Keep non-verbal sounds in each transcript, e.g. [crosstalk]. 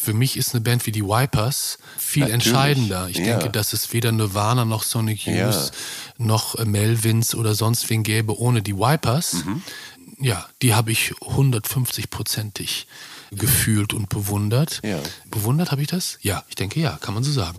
Für mich ist eine Band wie die Wipers viel Natürlich, entscheidender. Ich ja. denke, dass es weder Nirvana noch Sonic Youth Ja. noch äh, Melvins oder sonst wen gäbe ohne die Wipers. Mhm. Ja, die habe ich 150-prozentig gefühlt und bewundert. Ja. Bewundert habe ich das? Ja, ich denke ja, kann man so sagen.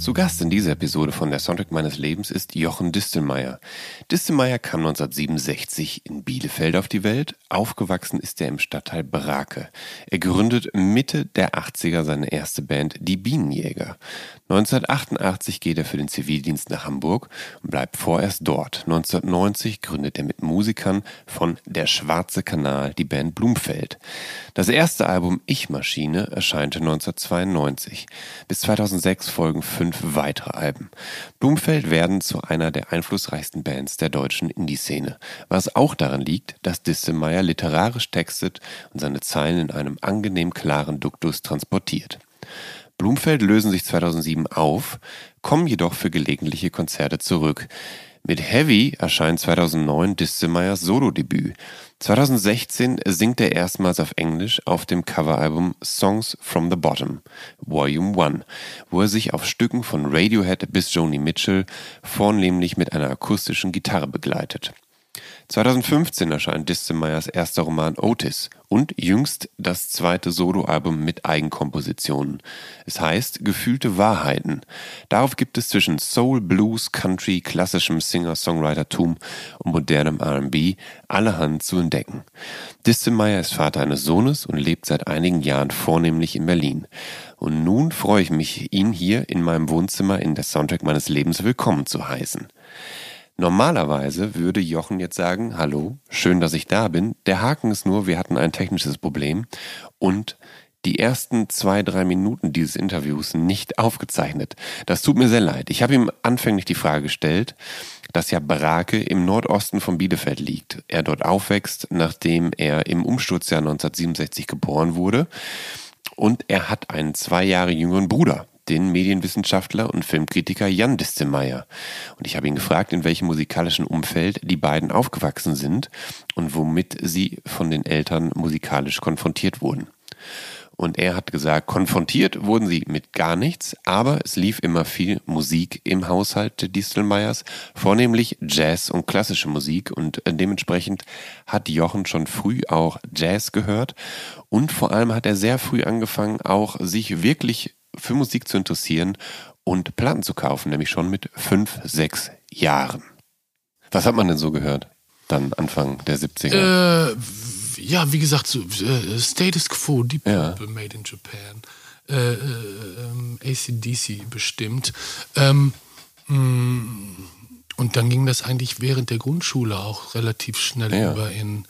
Zu Gast in dieser Episode von der Soundtrack meines Lebens ist Jochen Distelmeier. Distelmeier kam 1967 in Bielefeld auf die Welt. Aufgewachsen ist er im Stadtteil Brake. Er gründet Mitte der 80er seine erste Band, die Bienenjäger. 1988 geht er für den Zivildienst nach Hamburg und bleibt vorerst dort. 1990 gründet er mit Musikern von Der Schwarze Kanal die Band Blumfeld. Das erste Album Ich Maschine erscheinte 1992. Bis 2006 folgen fünf weitere Alben. Blumfeld werden zu einer der einflussreichsten Bands der deutschen Indie-Szene. Was auch daran liegt, dass Distelmeier literarisch textet und seine Zeilen in einem angenehm klaren Duktus transportiert. Blumfeld lösen sich 2007 auf, kommen jedoch für gelegentliche Konzerte zurück. Mit Heavy erscheint 2009 Distelmeyers Solo-Debüt. 2016 singt er erstmals auf Englisch auf dem Coveralbum Songs from the Bottom, Volume 1, wo er sich auf Stücken von Radiohead bis Joni Mitchell vornehmlich mit einer akustischen Gitarre begleitet. 2015 erscheint Distelmeyers erster Roman Otis und jüngst das zweite Soloalbum mit Eigenkompositionen. Es heißt Gefühlte Wahrheiten. Darauf gibt es zwischen Soul, Blues, Country, klassischem Singer-Songwritertum und modernem R&B allerhand zu entdecken. Distelmeyer ist Vater eines Sohnes und lebt seit einigen Jahren vornehmlich in Berlin. Und nun freue ich mich, ihn hier in meinem Wohnzimmer in der Soundtrack meines Lebens willkommen zu heißen. Normalerweise würde Jochen jetzt sagen, hallo, schön, dass ich da bin. Der Haken ist nur, wir hatten ein technisches Problem und die ersten zwei, drei Minuten dieses Interviews nicht aufgezeichnet. Das tut mir sehr leid. Ich habe ihm anfänglich die Frage gestellt, dass ja Brake im Nordosten von Bielefeld liegt. Er dort aufwächst, nachdem er im Umsturzjahr 1967 geboren wurde. Und er hat einen zwei Jahre jüngeren Bruder, den Medienwissenschaftler und Filmkritiker Jan Distelmeier. Und ich habe ihn gefragt, in welchem musikalischen Umfeld die beiden aufgewachsen sind und womit sie von den Eltern musikalisch konfrontiert wurden. Und er hat gesagt, konfrontiert wurden sie mit gar nichts, aber es lief immer viel Musik im Haushalt Distelmeyers, vornehmlich Jazz und klassische Musik. Und dementsprechend hat Jochen schon früh auch Jazz gehört. Und vor allem hat er sehr früh angefangen, auch sich wirklich für Musik zu interessieren und Platten zu kaufen, nämlich schon mit fünf, sechs Jahren. Was hat man denn so gehört? Dann Anfang der 70er. Äh, ja, wie gesagt, so, äh, Status Quo, Deep Ja. Purple, Made in Japan, äh, äh, ähm, ACDC bestimmt. Ähm, mh, und dann ging das eigentlich während der Grundschule auch relativ schnell Ja. über in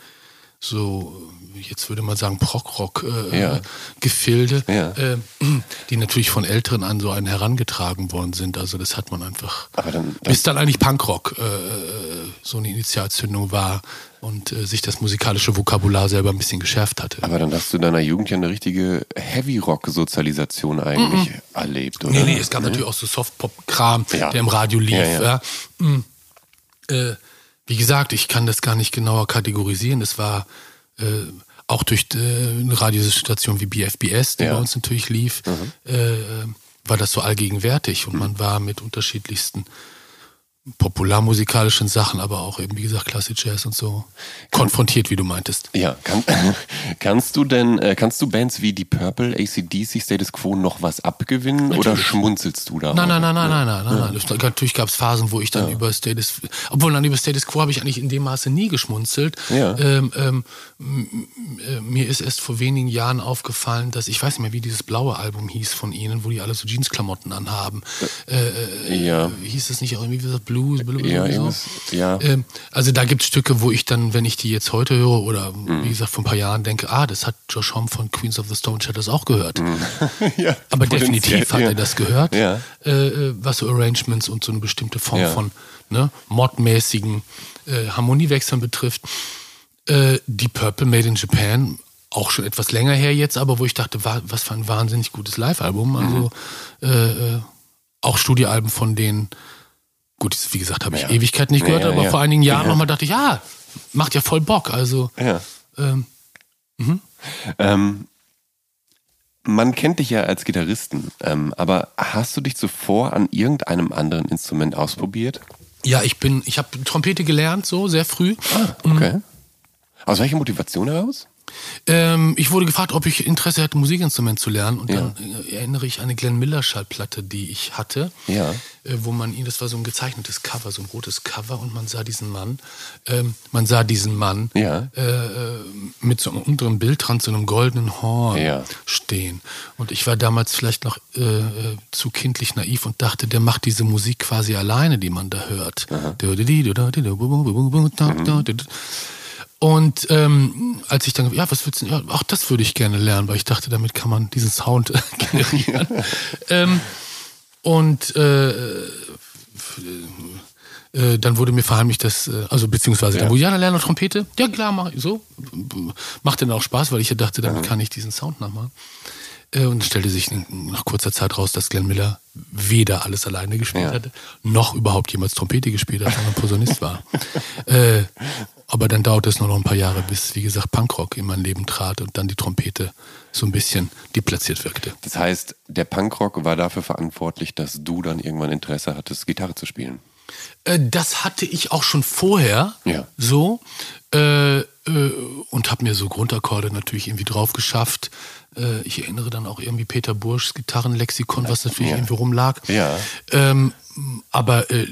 so, jetzt würde man sagen, Prog-Rock äh, Ja. äh, Gefilde, Ja. äh, [clears throat] die natürlich von Älteren an so einen herangetragen worden sind. Also das hat man einfach, Aber dann, dann bis dann eigentlich Punkrock äh, so eine Initialzündung war und äh, sich das musikalische Vokabular selber ein bisschen geschärft hatte. Aber dann hast du in deiner Jugend ja eine richtige Heavy-Rock-Sozialisation eigentlich erlebt, oder? Nee, nee, es gab natürlich auch so Soft-Pop-Kram, Ja. der im Radio lief. Ja, Ja, ja. Äh, wie gesagt, ich kann das gar nicht genauer kategorisieren. Es war äh, auch durch äh, eine Radiostation wie BFBS, die Ja. Mhm. bei uns natürlich lief, äh, war das so allgegenwärtig und man war mit unterschiedlichsten popularmusikalischen Sachen, aber auch eben, wie gesagt, Classic Jazz und so konfrontiert, wie du meintest. Ja, kann, [laughs] kannst du denn, äh, kannst du Bands wie die Purple, ACDC, Status Quo noch was abgewinnen Natürlich. oder schmunzelst du da? Nein, nein, nein, nein, nein, nein, nein. nein. Natürlich gab es Phasen, wo ich dann über Status, obwohl dann über Status Quo habe ich eigentlich in dem Maße nie geschmunzelt. Ja. Ähm, ähm, äh, mir ist erst vor wenigen Jahren aufgefallen, dass ich weiß nicht mehr, wie dieses blaue Album hieß von ihnen, wo die alle so Jeansklamotten anhaben. Äh, äh, Ja. Hieß das nicht auch irgendwie wie gesagt, Blues? Blues Ja, irgendwas, ja. Ähm, also da gibt es Stücke, wo ich dann, wenn ich die jetzt heute höre oder Mhm. wie gesagt vor ein paar Jahren denke, ah, das hat Josh Homme von Queens of the Stone Shadows auch gehört. [laughs] ja, [laughs] Aber definitiv hat er das gehört, äh, äh, was so Arrangements und so eine bestimmte Form von ne, modmäßigen äh, Harmoniewechseln betrifft. Äh, die Purple Made in Japan, auch schon etwas länger her jetzt, aber wo ich dachte, wa was für ein wahnsinnig gutes Live-Album. Also Mhm. äh, äh, auch Studioalben von denen, gut, wie gesagt, habe ich Ja. Ewigkeit nicht gehört, Ja, ja, aber vor einigen Jahren Ja. nochmal dachte ich, ja, macht ja voll Bock. Also Ja. ähm, Ähm, man kennt dich ja als Gitarristen, ähm, aber hast du dich zuvor an irgendeinem anderen Instrument ausprobiert? ja, ich bin, ich habe Trompete gelernt, so sehr früh. Okay. Aus welcher Motivation heraus? Ähm, ich wurde gefragt, ob ich Interesse hätte, Musikinstrument zu lernen. Und Ja. dann äh, erinnere ich an eine Glenn Miller Schallplatte, die ich hatte, Ja. äh, wo man ihn, das war so ein gezeichnetes Cover, so ein rotes Cover, und man sah diesen Mann, ähm, man sah diesen Mann Ja. äh, äh, mit so einem unteren Bildrand, so einem goldenen Horn stehen. Und ich war damals vielleicht noch äh, äh, zu kindlich naiv und dachte, der macht diese Musik quasi alleine, die man da hört. Und ähm, als ich dann, ja, was willst du, ja, auch das würde ich gerne lernen, weil ich dachte, damit kann man diesen Sound [laughs] generieren. ähm, und äh, äh, dann wurde mir verheimlicht, dass, äh, also beziehungsweise, Ja. dann wurde, ja, dann lerne Trompete. Ja, klar, mach ich so. Macht dann auch Spaß, weil ich ja dachte, damit kann ich diesen Sound nachmachen. Äh, und es stellte sich nach kurzer Zeit raus, dass Glenn Miller weder alles alleine gespielt Ja. hatte, noch überhaupt jemals Trompete gespielt hat, sondern Posaunist war. [laughs] äh, aber dann dauerte es nur noch ein paar Jahre, bis, wie gesagt, Punkrock in mein Leben trat und dann die Trompete so ein bisschen deplatziert wirkte. Das heißt, der Punkrock war dafür verantwortlich, dass du dann irgendwann Interesse hattest, Gitarre zu spielen. Äh, das hatte ich auch schon vorher Ja. so äh, äh, und habe mir so Grundakkorde natürlich irgendwie drauf geschafft. Äh, ich erinnere dann auch irgendwie Peter Burschs Gitarrenlexikon, was natürlich Ja. irgendwie rumlag. Ja. Ähm, aber äh,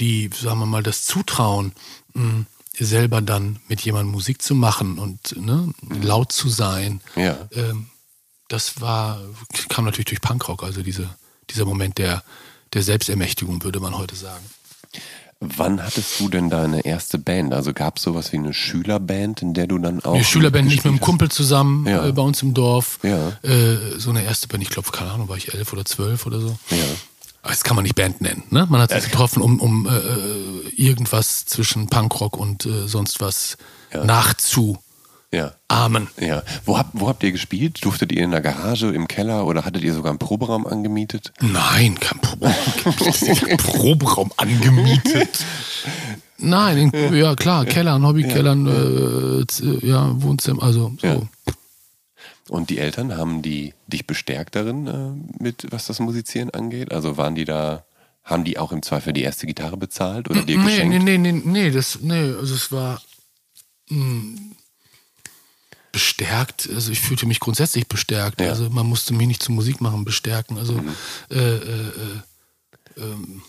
die, sagen wir mal, das Zutrauen, mh, selber dann mit jemandem Musik zu machen und ne, laut zu sein, Ja. ähm, das war, kam natürlich durch Punkrock, also diese, dieser Moment der, der Selbstermächtigung, würde man heute sagen. Wann hattest du denn deine erste Band? Also gab es sowas wie eine Schülerband, in der du dann auch. Eine Schülerband nicht mit einem Kumpel zusammen Ja. äh, bei uns im Dorf. Ja. Äh, so eine erste Band, ich glaube, keine Ahnung, war ich elf oder zwölf oder so. Ja. Das kann man nicht Band nennen. Ne? Man hat sich getroffen, um, um äh, irgendwas zwischen Punkrock und äh, sonst was Ja. nachzuahmen. Ja. Ja. Wo, habt, wo habt ihr gespielt? Durftet ihr in der Garage, im Keller oder hattet ihr sogar einen Proberaum angemietet? Nein, kein Proberaum. [laughs] Proberaum angemietet. Nein, in, ja klar, Kellern, Hobbykellern, äh, z- ja, Wohnzimmer, also so. Ja. Und die Eltern haben die dich bestärkt darin, äh, mit was das Musizieren angeht? Also waren die da, haben die auch im Zweifel die erste Gitarre bezahlt oder dir Nee, geschenkt? nee, nee, nee, nee, das, nee, also es war mh, bestärkt, also ich fühlte mich grundsätzlich bestärkt. Ja. Mhm. Also man musste mich nicht zur Musik machen bestärken. Also äh, äh, äh, ähm,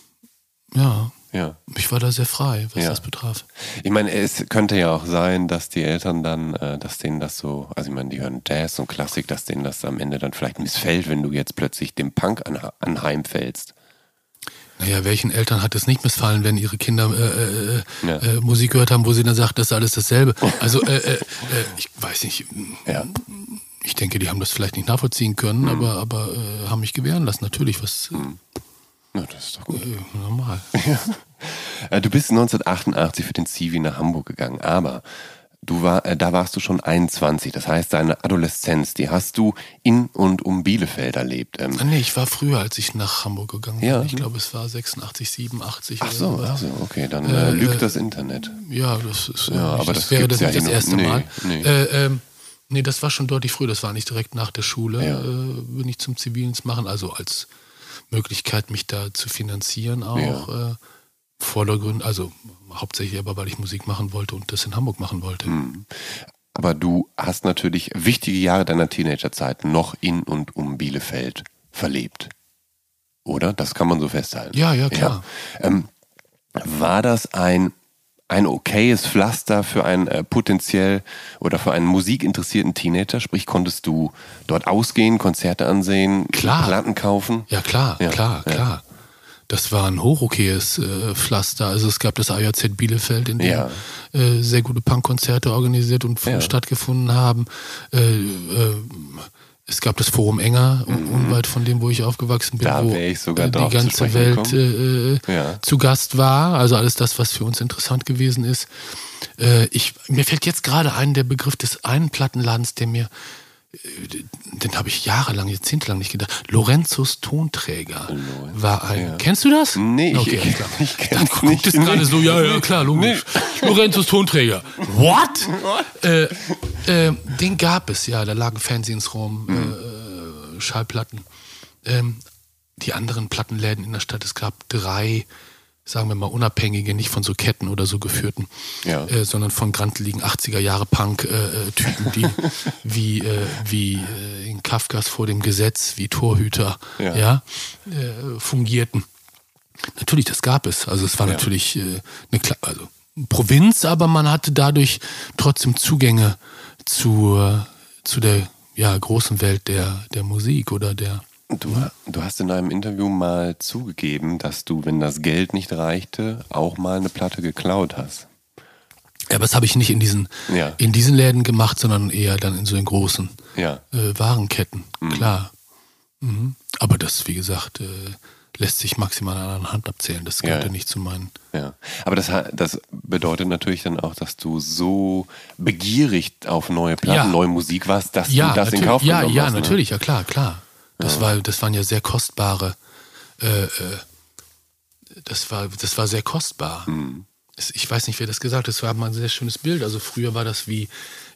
ja, Ja. ich war da sehr frei, was Ja. das betraf. Ich meine, es könnte ja auch sein, dass die Eltern dann, äh, dass denen das so, also ich meine, die hören Jazz und Klassik, dass denen das am Ende dann vielleicht missfällt, wenn du jetzt plötzlich dem Punk anha- anheimfällst. Naja, welchen Eltern hat es nicht missfallen, wenn ihre Kinder äh, äh, Ja. äh, Musik gehört haben, wo sie dann sagt, das ist alles dasselbe. Also äh, äh, äh, ich weiß nicht, Ja. ich denke, die haben das vielleicht nicht nachvollziehen können, Mhm. aber, aber äh, haben mich gewähren lassen, natürlich, was Na, das ist doch gut. äh, normal. [laughs] Äh, Du bist 1988 für den Zivi nach Hamburg gegangen, aber du war, äh, da warst du schon 21. Das heißt, deine Adoleszenz, die hast du in und um Bielefeld erlebt. Ähm, Ah, nee, ich war früher, als ich nach Hamburg gegangen bin. Ja. Ich glaube, es war 86, 87 ach so, ach so, okay, dann äh, lügt das Internet. Ja, das ist äh, Ja, aber das, das wäre das ja nicht das erste nee, Mal. nee. Äh, ähm, nee, das war schon deutlich früher, das war nicht direkt nach der Schule, Ja. äh, bin ich zum Zivildienst machen, also als Möglichkeit, mich da zu finanzieren auch. Ja. Vordergrund, also hauptsächlich aber, weil ich Musik machen wollte und das in Hamburg machen wollte. Hm. Aber du hast natürlich wichtige Jahre deiner Teenagerzeit noch in und um Bielefeld verlebt. Oder? Das kann man so festhalten. Ja, ja, klar. Ja. Ähm, war das ein, ein okayes Pflaster für einen äh, potenziell oder für einen musikinteressierten Teenager? Sprich, konntest du dort ausgehen, Konzerte ansehen, Klar. Platten kaufen? Ja, klar, Ja, klar, ja. klar. Das war ein hochokayes äh, Pflaster. Also es gab das AJZ Bielefeld, in dem Ja. äh, sehr gute Punkkonzerte organisiert und Ja. stattgefunden haben. Äh, äh, es gab das Forum Enger, un- unweit von dem, wo ich aufgewachsen bin, Mhm. Da wo äh, die ganze Welt äh, Ja. zu Gast war. Also alles das, was für uns interessant gewesen ist. Ich, mir fällt jetzt gerade ein, der Begriff des einen Plattenladens, der mir den habe ich jahrelang, jahrzehntelang nicht gedacht. Lorenzos Tonträger war ein. ja. Kennst du das? Nee, ich- okay, [laughs] ich- klar. ich kenn's Dann guckt nicht. es Nee. gerade so, ja, ja, klar, logisch. Lorenzos Tonträger. [laughs] What? äh, äh, den gab es, ja, da lagen Fanzines rum, äh, Schallplatten. Ähm, die anderen Plattenläden in der Stadt, es gab drei, sagen wir mal, unabhängige, nicht von so Ketten oder so geführten, Ja. äh, sondern von granteligen 80er Jahre Punk-Typen, die [laughs] wie, äh, wie äh, in Kafkas vor dem Gesetz, wie Torhüter, Ja. ja, äh, fungierten. Natürlich, das gab es. Also es war Ja. natürlich äh, eine Kla also Provinz, aber man hatte dadurch trotzdem Zugänge zu, äh, zu der ja, großen Welt der, der Musik oder der. Du, du hast in einem Interview mal zugegeben, dass du, wenn das Geld nicht reichte, auch mal eine Platte geklaut hast. Ja, aber das habe ich nicht in diesen, Ja. in diesen Läden gemacht, sondern eher dann in so den großen Ja. äh, Warenketten. Klar. Mhm. Aber das, wie gesagt, äh, lässt sich maximal an einer Hand abzählen. Das Ja, gehörte ja. nicht zu meinen. Ja, aber das, das bedeutet natürlich dann auch, dass du so begierig auf neue Platten, Ja. neue Musik warst, dass ja, du das in natürlich. Kauf ja, genommen ja, hast. ne? natürlich, ja klar, klar. Das war, das waren ja sehr kostbare. Äh, äh, das war, das war sehr kostbar. Hm. Es- Ich weiß nicht, wer das gesagt hat. Das war mal ein sehr schönes Bild. Also früher war das wie,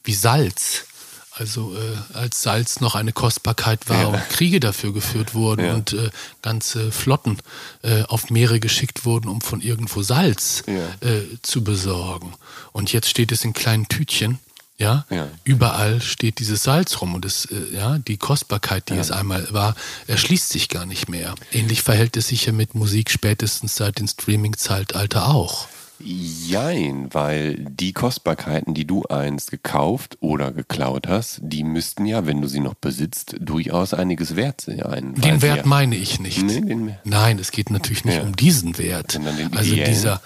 wie Salz. Also äh, als Salz noch eine Kostbarkeit war Ja. und Kriege dafür geführt wurden Ja. und äh, ganze Flotten äh, auf Meere geschickt wurden, um von irgendwo Salz Ja. äh, zu besorgen. Und jetzt steht es in kleinen Tütchen, ja. Ja. Überall steht dieses Salz rum und es, äh, ja, die Kostbarkeit, die es einmal war, erschließt sich gar nicht mehr. Ähnlich verhält es sich ja mit Musik spätestens seit dem Streaming-Zeitalter auch. Jein, weil die Kostbarkeiten, die du einst gekauft oder geklaut hast, die müssten ja, wenn du sie noch besitzt, durchaus einiges wert sein. Den Wert ja, meine ich nicht. Nee, Nein, es geht natürlich nicht Ja. um diesen Wert. Also ideellen. dieser,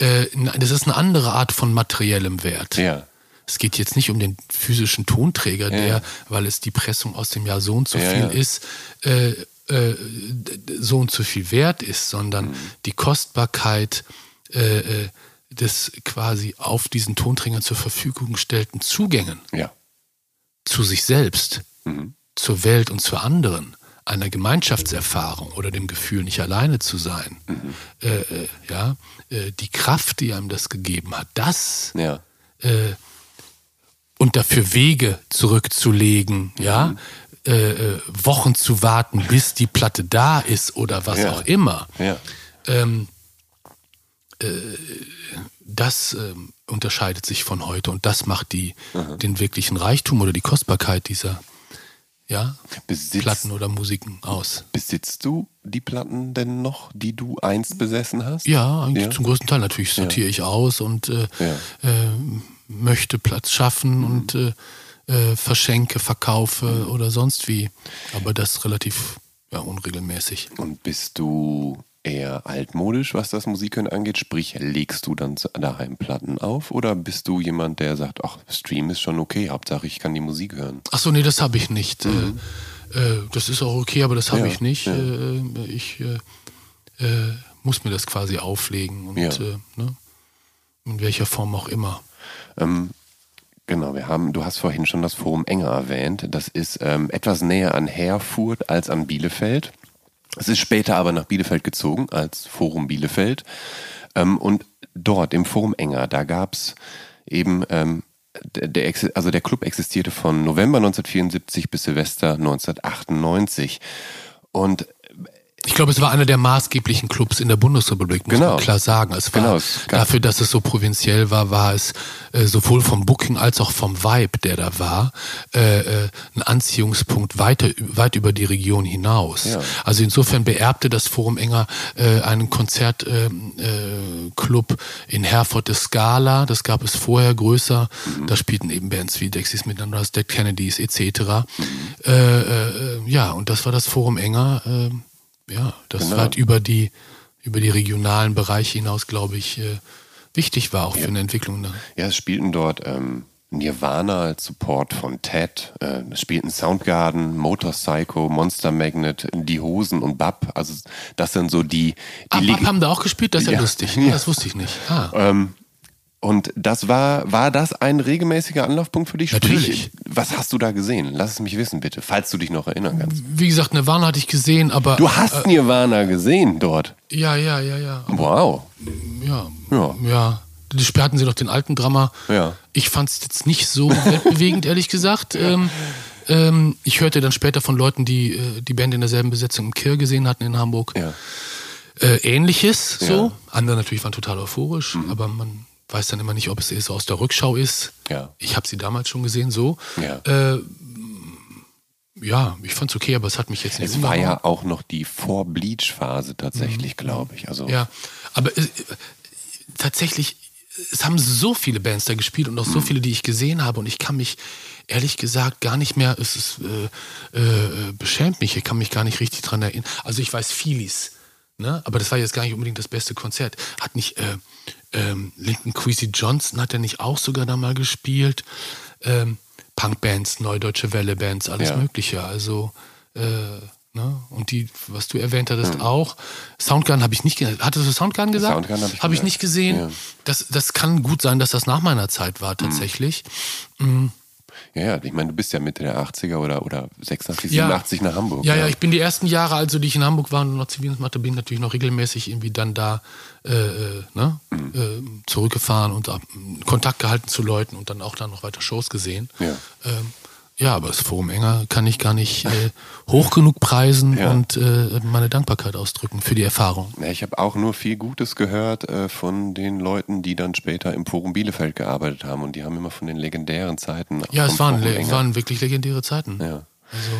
äh, das ist eine andere Art von materiellem Wert. Ja, Es geht jetzt nicht um den physischen Tonträger, der, Ja. weil es die Pressung aus dem Jahr so und so Ja, viel ja. ist, äh, äh, so und so viel wert ist, sondern Mhm. die Kostbarkeit äh, äh, des quasi auf diesen Tonträgern zur Verfügung gestellten Zugängen zu sich selbst, Mhm. zur Welt und zu anderen, einer Gemeinschaftserfahrung oder dem Gefühl, nicht alleine zu sein, Mhm. äh, äh, ja, äh, die Kraft, die einem das gegeben hat, das Ja. äh, und dafür Wege zurückzulegen, ja, äh, äh, Wochen zu warten, bis die Platte da ist oder was Ja. auch immer. Ja. Ähm, äh, das ähm, unterscheidet sich von heute und das macht die, den wirklichen Reichtum oder die Kostbarkeit dieser ja, Besitzt, Platten oder Musiken aus. besitzt du die Platten denn noch, die du einst besessen hast? Ja, eigentlich Ja. zum größten Teil natürlich sortiere ich aus und äh, Ja. äh, möchte Platz schaffen und äh, äh, verschenke, verkaufe oder sonst wie. Aber das relativ ja, unregelmäßig. Und bist du eher altmodisch, was das Musikhören angeht? Sprich, legst du dann daheim Platten auf? Oder bist du jemand, der sagt, ach, Stream ist schon okay, Hauptsache ich kann die Musik hören? Achso, nee, das habe ich nicht. Äh, äh, das ist auch okay, aber das habe Mhm. Ja, ich nicht. ja. Äh, ich äh, muss mir das quasi auflegen und Ja. ne? in welcher Form auch immer. Ähm, genau, wir haben, du hast vorhin schon das Forum Enger erwähnt. Das ist ähm, etwas näher an Herfurt als an Bielefeld. Es ist später aber nach Bielefeld gezogen als Forum Bielefeld. Ähm, und dort im Forum Enger, da gab es eben, ähm, der, der, also der Club existierte von November 1974 bis Silvester 1998. Und Ich glaube, es war einer der maßgeblichen Clubs in der Bundesrepublik, muss Genau. man klar sagen. Es war Genau, dafür, dass es so provinziell war, war es äh, sowohl vom Booking als auch vom Vibe, der da war, äh, äh, ein Anziehungspunkt weiter, weit über die Region hinaus. Ja. Also insofern beerbte das Forum Enger äh, einen Konzertclub äh, Club in Herford des Scala. Das gab es vorher größer. Mhm. Da spielten eben Bands wie Dexys Midnight, Dead Kennedys etc. Mhm. Äh, äh, ja, und das war das Forum Enger. Ja, das Genau. weit über die über die regionalen Bereiche hinaus, glaube ich, äh, wichtig war auch für eine Entwicklung. Ne? Ja, es spielten dort ähm, Nirvana als Support von Ted, äh, es spielten Soundgarden, Motor Psycho, Monster Magnet, Die Hosen und Bab. Also das sind so die, die Ah, Bab haben da auch gespielt, das ist ja, Ja. lustig. Ja. Das wusste ich nicht. Ah. Ähm, und das war, war das ein regelmäßiger Anlaufpunkt für dich? Natürlich. Sprich, was hast du da gesehen? Lass es mich wissen, bitte, falls du dich noch erinnern kannst. Wie gesagt, Nirvana hatte ich gesehen, aber Du hast Nirvana gesehen dort. ja, ja, ja, ja, Wow. ja, Ja. ja. Die sperrten sie noch den alten Drama. Ja. Ich fand es jetzt nicht so weltbewegend, [laughs] ehrlich gesagt. Ähm, ähm, ich hörte dann später von Leuten, die äh, die Band in derselben Besetzung im Kirr gesehen hatten in Hamburg. Ja. äh, Ähnliches so. Ja. Mhm. Andere natürlich waren total euphorisch, aber man weiß dann immer nicht, ob es eher so aus der Rückschau ist. Ja. Ich habe sie damals schon gesehen, so. Ja. Äh, ja, ich fand's okay, aber es hat mich jetzt nicht Es war ja auch noch die Vor-Bleach-Phase tatsächlich, glaube ich. Also Mhm. Ja, aber äh, tatsächlich, es haben so viele Bands da gespielt und auch Mhm. so viele, die ich gesehen habe und ich kann mich ehrlich gesagt gar nicht mehr, es ist, äh, äh, beschämt mich, ich kann mich gar nicht richtig dran erinnern. Also ich weiß Feelies, ne? aber das war jetzt gar nicht unbedingt das beste Konzert. Hat nicht äh, ähm, Linton Queasy Johnson, hat er nicht auch sogar da mal gespielt? Ähm, Punkbands, Neudeutsche Welle-Bands, alles Ja. Mögliche. Also äh, Ne? Und die, was du erwähnt hattest, Hm. auch. Soundgarden habe ich nicht gesehen. Hattest du Soundgarden gesagt? Soundgarden habe ich Hab ich nicht gesehen. Ja. Das, das kann gut sein, dass das nach meiner Zeit war, tatsächlich. Mhm. Ja, ja, ich meine, du bist ja Mitte der 80er oder, oder 86, Ja. 87 nach Hamburg. Ja, ja, ich bin die ersten Jahre, also die ich in Hamburg war und noch Zivildienst machte, bin ich natürlich noch regelmäßig irgendwie dann da äh, äh, ne, Mhm. äh, zurückgefahren und Kontakt gehalten zu Leuten und dann auch dann noch weiter Shows gesehen. Ja. Ähm, ja, aber das Forum Enger kann ich gar nicht äh, hoch genug preisen Ja. und äh, meine Dankbarkeit ausdrücken für die Erfahrung. Ja, ich habe auch nur viel Gutes gehört äh, von den Leuten, die dann später im Forum Bielefeld gearbeitet haben und die haben immer von den legendären Zeiten. Ja, es waren, Enger- waren wirklich legendäre Zeiten. Ja. Also,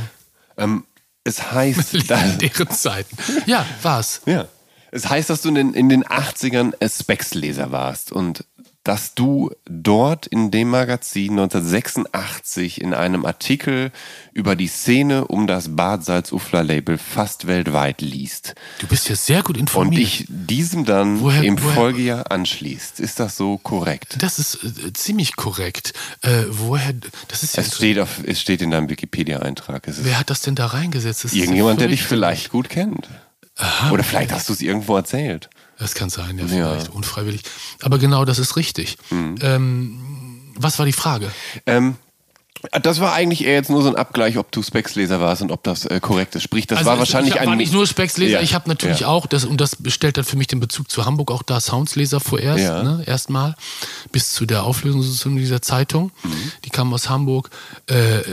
Ähm, es heißt, [laughs] legendäre Zeiten. Ja, war's. ja, es heißt, dass du in den, in den 80ern Specs-Leser warst und dass du dort in dem Magazin 1986 in einem Artikel über die Szene um das Bad Salzufler-Label fast weltweit liest Du bist ja sehr gut und informiert. dich diesem dann Woher- im woher- Folgejahr anschließt. Ist das so korrekt? das ist äh, ziemlich korrekt. Äh, woher, das ist ja Es steht, auf, es steht in deinem Wikipedia-Eintrag. Wer hat das denn da reingesetzt? Das irgendjemand, der dich vielleicht gut kennt. Oder vielleicht hast du es irgendwo erzählt. Das kann sein, ja, Ja. Mhm. vielleicht unfreiwillig. Aber genau, das ist richtig. Ähm, was war die Frage? Ähm, das war eigentlich eher jetzt nur so ein Abgleich, ob du Specs-Leser warst und ob das äh, korrekt ist. Sprich, das Also war ich- wahrscheinlich ich hab, ein. war nicht nur Specs-Leser, Ja, ich habe natürlich ja. auch, das, und das stellt dann für mich den Bezug zu Hamburg auch da Sounds-Leser vorerst, Ja. ne, erstmal, bis zu der Auflösung dieser Zeitung. Mhm. Die kam aus Hamburg. Äh, äh,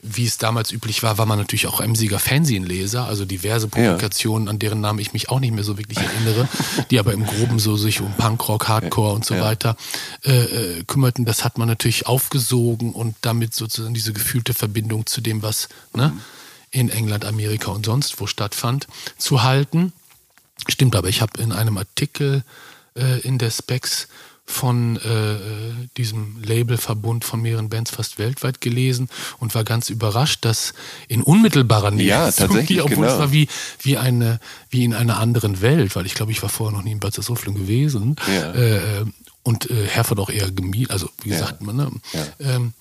wie es damals üblich war, war man natürlich auch emsiger Fernsehleser, also diverse Publikationen, an deren Namen ich mich auch nicht mehr so wirklich erinnere, die aber im Groben so sich um Punkrock, Hardcore und so weiter äh, äh, kümmerten. Das hat man natürlich aufgesogen und damit sozusagen diese gefühlte Verbindung zu dem, was ne, in England, Amerika und sonst wo stattfand, zu halten. Stimmt, aber ich habe in einem Artikel äh, in der Specs von äh, äh, diesem Labelverbund von mehreren Bands fast weltweit gelesen und war ganz überrascht, dass in unmittelbarer Nähe, Ja, [laughs] tatsächlich, obwohl genau. es war wie, wie, eine, wie in einer anderen Welt, weil ich glaube, ich war vorher noch nie in Bad Salzuflen gewesen Ja. äh, äh, und äh, Herford auch eher gemieden, also wie gesagt, man, ne? Ja. ähm,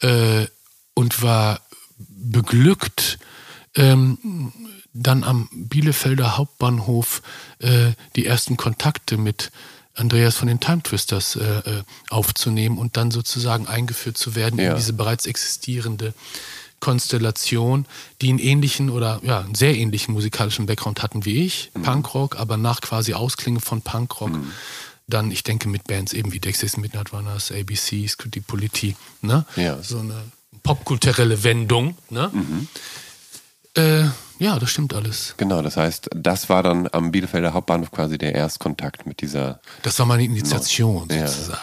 äh, und war beglückt, ähm, dann am Bielefelder Hauptbahnhof äh, die ersten Kontakte mit Andreas von den Time Twisters äh, äh, aufzunehmen und dann sozusagen eingeführt zu werden Ja. in diese bereits existierende Konstellation, die einen ähnlichen oder ja, einen sehr ähnlichen musikalischen Background hatten wie ich, Mhm. Punkrock, aber nach quasi Ausklingen von Punkrock dann, ich denke, mit Bands eben wie Dexys Midnight Runners, ABC, Scritti Politi, ne? Ja. So eine popkulturelle Wendung, ne? Äh, ja, das stimmt alles. Genau, das heißt, das war dann am Bielefelder Hauptbahnhof quasi der Erstkontakt mit dieser. Das war meine Initiation Ja, sozusagen.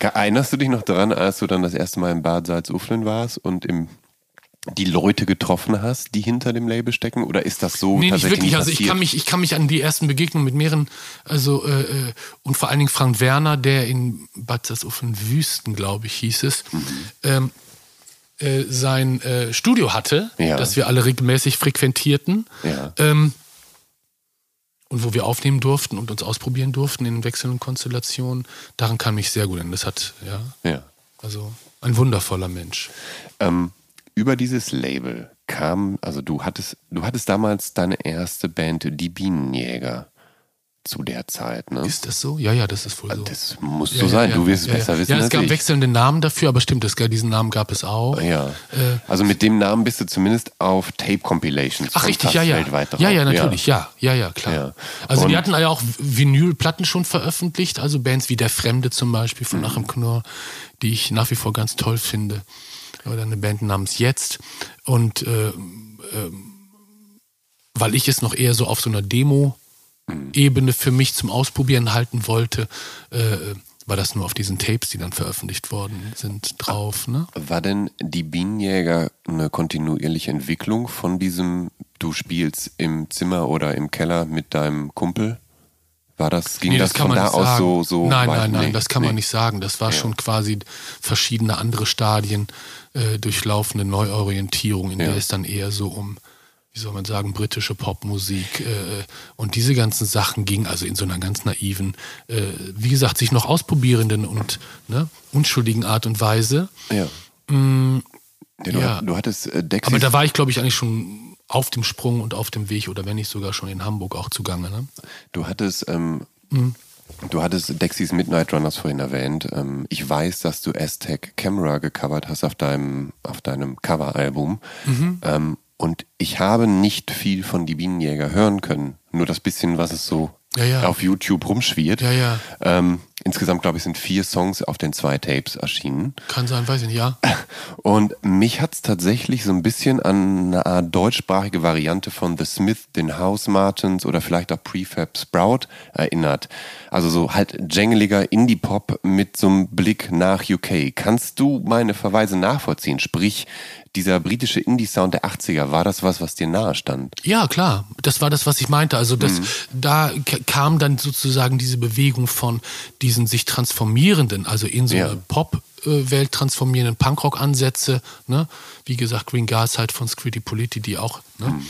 ja. [laughs] Erinnerst du dich noch daran, als du dann das erste Mal im Bad Salzuflen warst und im die Leute getroffen hast, die hinter dem Label stecken? Oder ist das so Nee, nicht tatsächlich wirklich. nie Also ich kann mich, ich kann mich an die ersten Begegnungen mit mehreren, also äh, äh, und vor allen Dingen Frank Werner, der in Bad Salzuflen Wüsten, glaube ich, hieß es, Mhm. ähm, äh, sein äh, Studio hatte, Ja. das wir alle regelmäßig frequentierten. Ja. Ähm, und wo wir aufnehmen durften und uns ausprobieren durften in wechselnden Konstellationen, daran kann mich sehr gut erinnern. Das hat, ja, Ja. also ein wundervoller Mensch. Ähm, über dieses Label kam, also du hattest, du hattest damals deine erste Band, die Bienenjäger, zu der Zeit, ne? Ist das so? Ja, ja, das ist wohl so. Das muss Ja, so ja, sein. ja, du wirst es besser ja. wissen Ja, es gab ich. wechselnde Namen dafür, aber stimmt, das, diesen Namen gab es auch. Ja. Äh, also mit dem Namen bist du zumindest auf Tape-Compilations Ach richtig, ja, ja. weltweit drauf. Ja, ja, natürlich, ja, ja, ja, klar. Also Und- wir hatten ja auch Vinylplatten schon veröffentlicht, also Bands wie Der Fremde zum Beispiel von Mhm. Achim Knorr, die ich nach wie vor ganz toll finde. Oder eine Band namens Jetzt. Und äh, ähm, weil ich es noch eher so auf so einer Demo-Ebene für mich zum Ausprobieren halten wollte, äh, war das nur auf diesen Tapes, die dann veröffentlicht worden sind, drauf. Ne? War denn die Bienenjäger eine kontinuierliche Entwicklung von diesem, du spielst im Zimmer oder im Keller mit deinem Kumpel? War das, ging Nee, das, kann von da aus sagen. so, so Nein, weit? nein, nein, Nee, das kann nee. man nicht sagen. Das war schon quasi verschiedene andere Stadien äh, durchlaufende Neuorientierung, in Ja. der es dann eher so um, wie soll man sagen, britische Popmusik äh, und diese ganzen Sachen ging, also in so einer ganz naiven, äh, wie gesagt, sich noch ausprobierenden und ne, unschuldigen Art und Weise. Ja. Ja, du, ja. du hattest äh, Dexys, Aber da war ich, glaube ich, eigentlich schon auf dem Sprung und auf dem Weg oder wenn nicht sogar schon in Hamburg auch zugange. Ne? du hattest, ähm, Mhm. du hattest Dexys Midnight Runners vorhin erwähnt. Ähm, ich weiß, dass du Aztec Camera gecovert hast auf deinem, auf deinem Coveralbum. Mhm. Und ich habe nicht viel von die Bienenjäger hören können. Nur das bisschen, was es so Ja, ja. auf YouTube rumschwirrt. Ja, ja. Ähm, insgesamt, glaube ich, sind vier Songs auf den zwei Tapes erschienen. Kann sein, weiß ich nicht, ja. [laughs] Und mich hat's tatsächlich so ein bisschen an eine Art deutschsprachige Variante von The Smith, den House Martins oder vielleicht auch Prefab Sprout erinnert. Also so halt jangeliger Indie-Pop mit so einem Blick nach UK. Kannst du meine Verweise nachvollziehen? Sprich, dieser britische Indie-Sound der 80er, war das was, was dir nahe stand? Ja, klar. Das war das, was ich meinte. Also das, Mhm. da kam dann sozusagen diese Bewegung von diesen sich transformierenden, also in so Ja. eine Pop-Welt transformierenden Punkrock-Ansätze. Ne? Wie gesagt, Green Garside von Scritti Politti, die auch ne,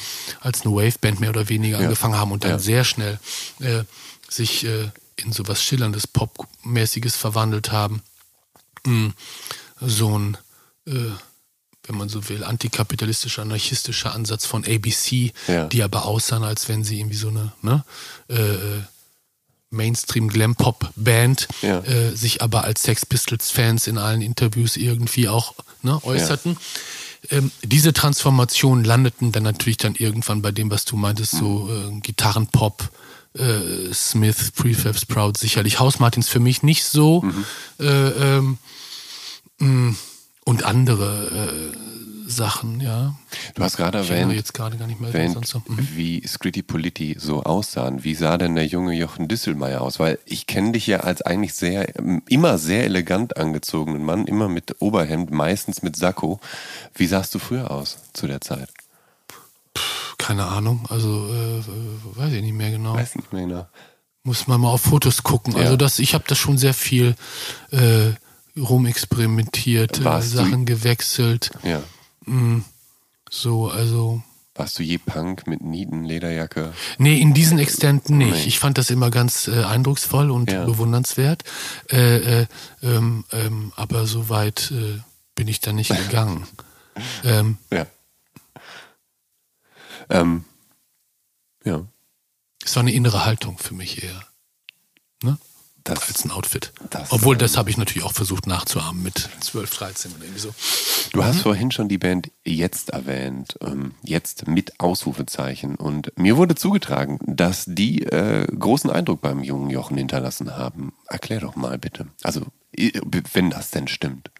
als eine Wave-Band mehr oder weniger angefangen haben und dann Mhm. Ja. sehr schnell äh, sich äh, in so was Schillerndes, Pop-mäßiges verwandelt haben. Mm, so ein äh, wenn man so will, antikapitalistischer, anarchistischer Ansatz von ABC, Ja. die aber aussahen, als wenn sie irgendwie so eine ne, äh, Mainstream-Glam-Pop-Band Ja. äh, sich aber als Sex Pistols-Fans in allen Interviews irgendwie auch ne, äußerten. Ähm, diese Transformationen landeten dann natürlich dann irgendwann bei dem, was du meintest, so äh, Gitarrenpop, äh, Smith, Prefab Sprout, sicherlich Haus Martins für mich nicht so. Äh, ähm, mh, und andere äh, Sachen, ja. Du hast gerade erwähnt, jetzt gerade gar nicht mehr, erwähnt so. Mhm. wie Scritti Politti so aussahen. Wie sah denn der junge Jochen Disselmeier aus? Weil ich kenne dich ja als eigentlich sehr, ähm, immer sehr elegant angezogenen Mann, immer mit Oberhemd, meistens mit Sakko. Wie sahst du früher aus zu der Zeit? Keine Ahnung, also äh, weiß ich nicht mehr genau. Weiß nicht mehr genau. Muss man mal auf Fotos gucken. Ja. Also das, ich habe da schon sehr viel äh, rumexperimentiert, äh, Warst du- Sachen gewechselt. Ja. So, also. Warst du je Punk mit Nieten, Lederjacke? Nee, in diesen Extenten nicht. Nee. Ich fand das immer ganz äh, eindrucksvoll und Ja. bewundernswert. Äh, äh, ähm, ähm, aber so weit äh, bin ich da nicht [laughs] gegangen. ähm, Ja. Ähm, ja. es war eine innere Haltung für mich eher. Ne? Das, Als ein Outfit. Das, Obwohl, ähm, das habe ich natürlich auch versucht nachzuahmen mit 12, 13 oder irgendwie so. Du hast vorhin schon die Band Jetzt erwähnt, ähm, jetzt mit Ausrufezeichen. Und mir wurde zugetragen, dass die äh, großen Eindruck beim jungen Jochen hinterlassen haben. Erklär doch mal bitte. Also, wenn das denn stimmt.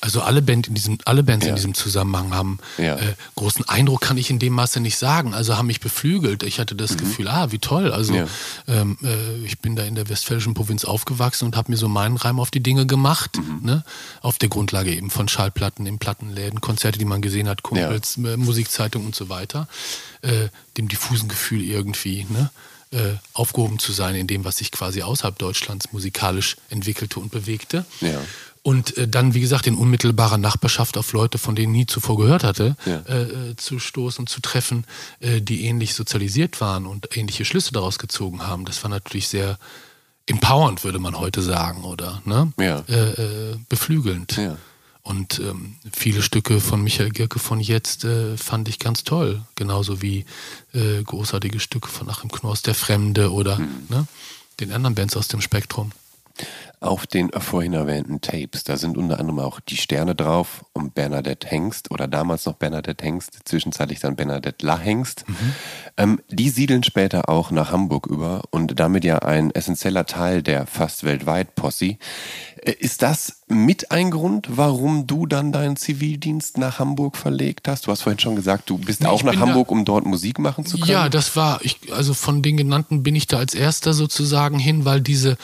Also alle, Band in diesem, alle Bands Ja. in diesem Zusammenhang haben Ja. äh, großen Eindruck, kann ich in dem Maße nicht sagen. Also haben mich beflügelt. Ich hatte das Gefühl, ah, wie toll. Also Mhm. Ja. ähm, äh, ich bin da in der westfälischen Provinz aufgewachsen und habe mir so meinen Reim auf die Dinge gemacht. Mhm. Ne? Auf der Grundlage eben von Schallplatten in Plattenläden, Konzerte, die man gesehen hat, Kumpels, äh, Musikzeitung und so weiter. Äh, dem diffusen Gefühl irgendwie, ne? äh, aufgehoben zu sein in dem, was sich quasi außerhalb Deutschlands musikalisch entwickelte und bewegte. Ja. Und äh, dann, wie gesagt, in unmittelbarer Nachbarschaft auf Leute, von denen ich nie zuvor gehört hatte, Ja. äh, äh, zu stoßen, zu treffen, äh, die ähnlich sozialisiert waren und ähnliche Schlüsse daraus gezogen haben. Das war natürlich sehr empowernd, würde man heute sagen, oder ne? Ja. äh, äh, beflügelnd. Ja. Und ähm, viele Stücke von Michael Gierke von jetzt äh, fand ich ganz toll. Genauso wie äh, großartige Stücke von Achim Knorrs, Der Fremde oder Mhm. ne, den anderen Bands aus dem Spektrum. Auf den vorhin erwähnten Tapes, da sind unter anderem auch die Sterne drauf und Bernadette Hengst oder damals noch Bernadette Hengst, zwischenzeitlich dann Bernadette La Hengst. Ähm, die siedeln später auch nach Hamburg über und damit ja ein essentieller Teil der fast weltweit Posse. Äh, Ist das mit ein Grund, warum du dann deinen Zivildienst nach Hamburg verlegt hast? Du hast vorhin schon gesagt, du bist Nee, auch nach bin da- Hamburg, um dort Musik machen zu können. Ja, das war, ich, also von den genannten bin ich da als erster sozusagen hin, weil diese,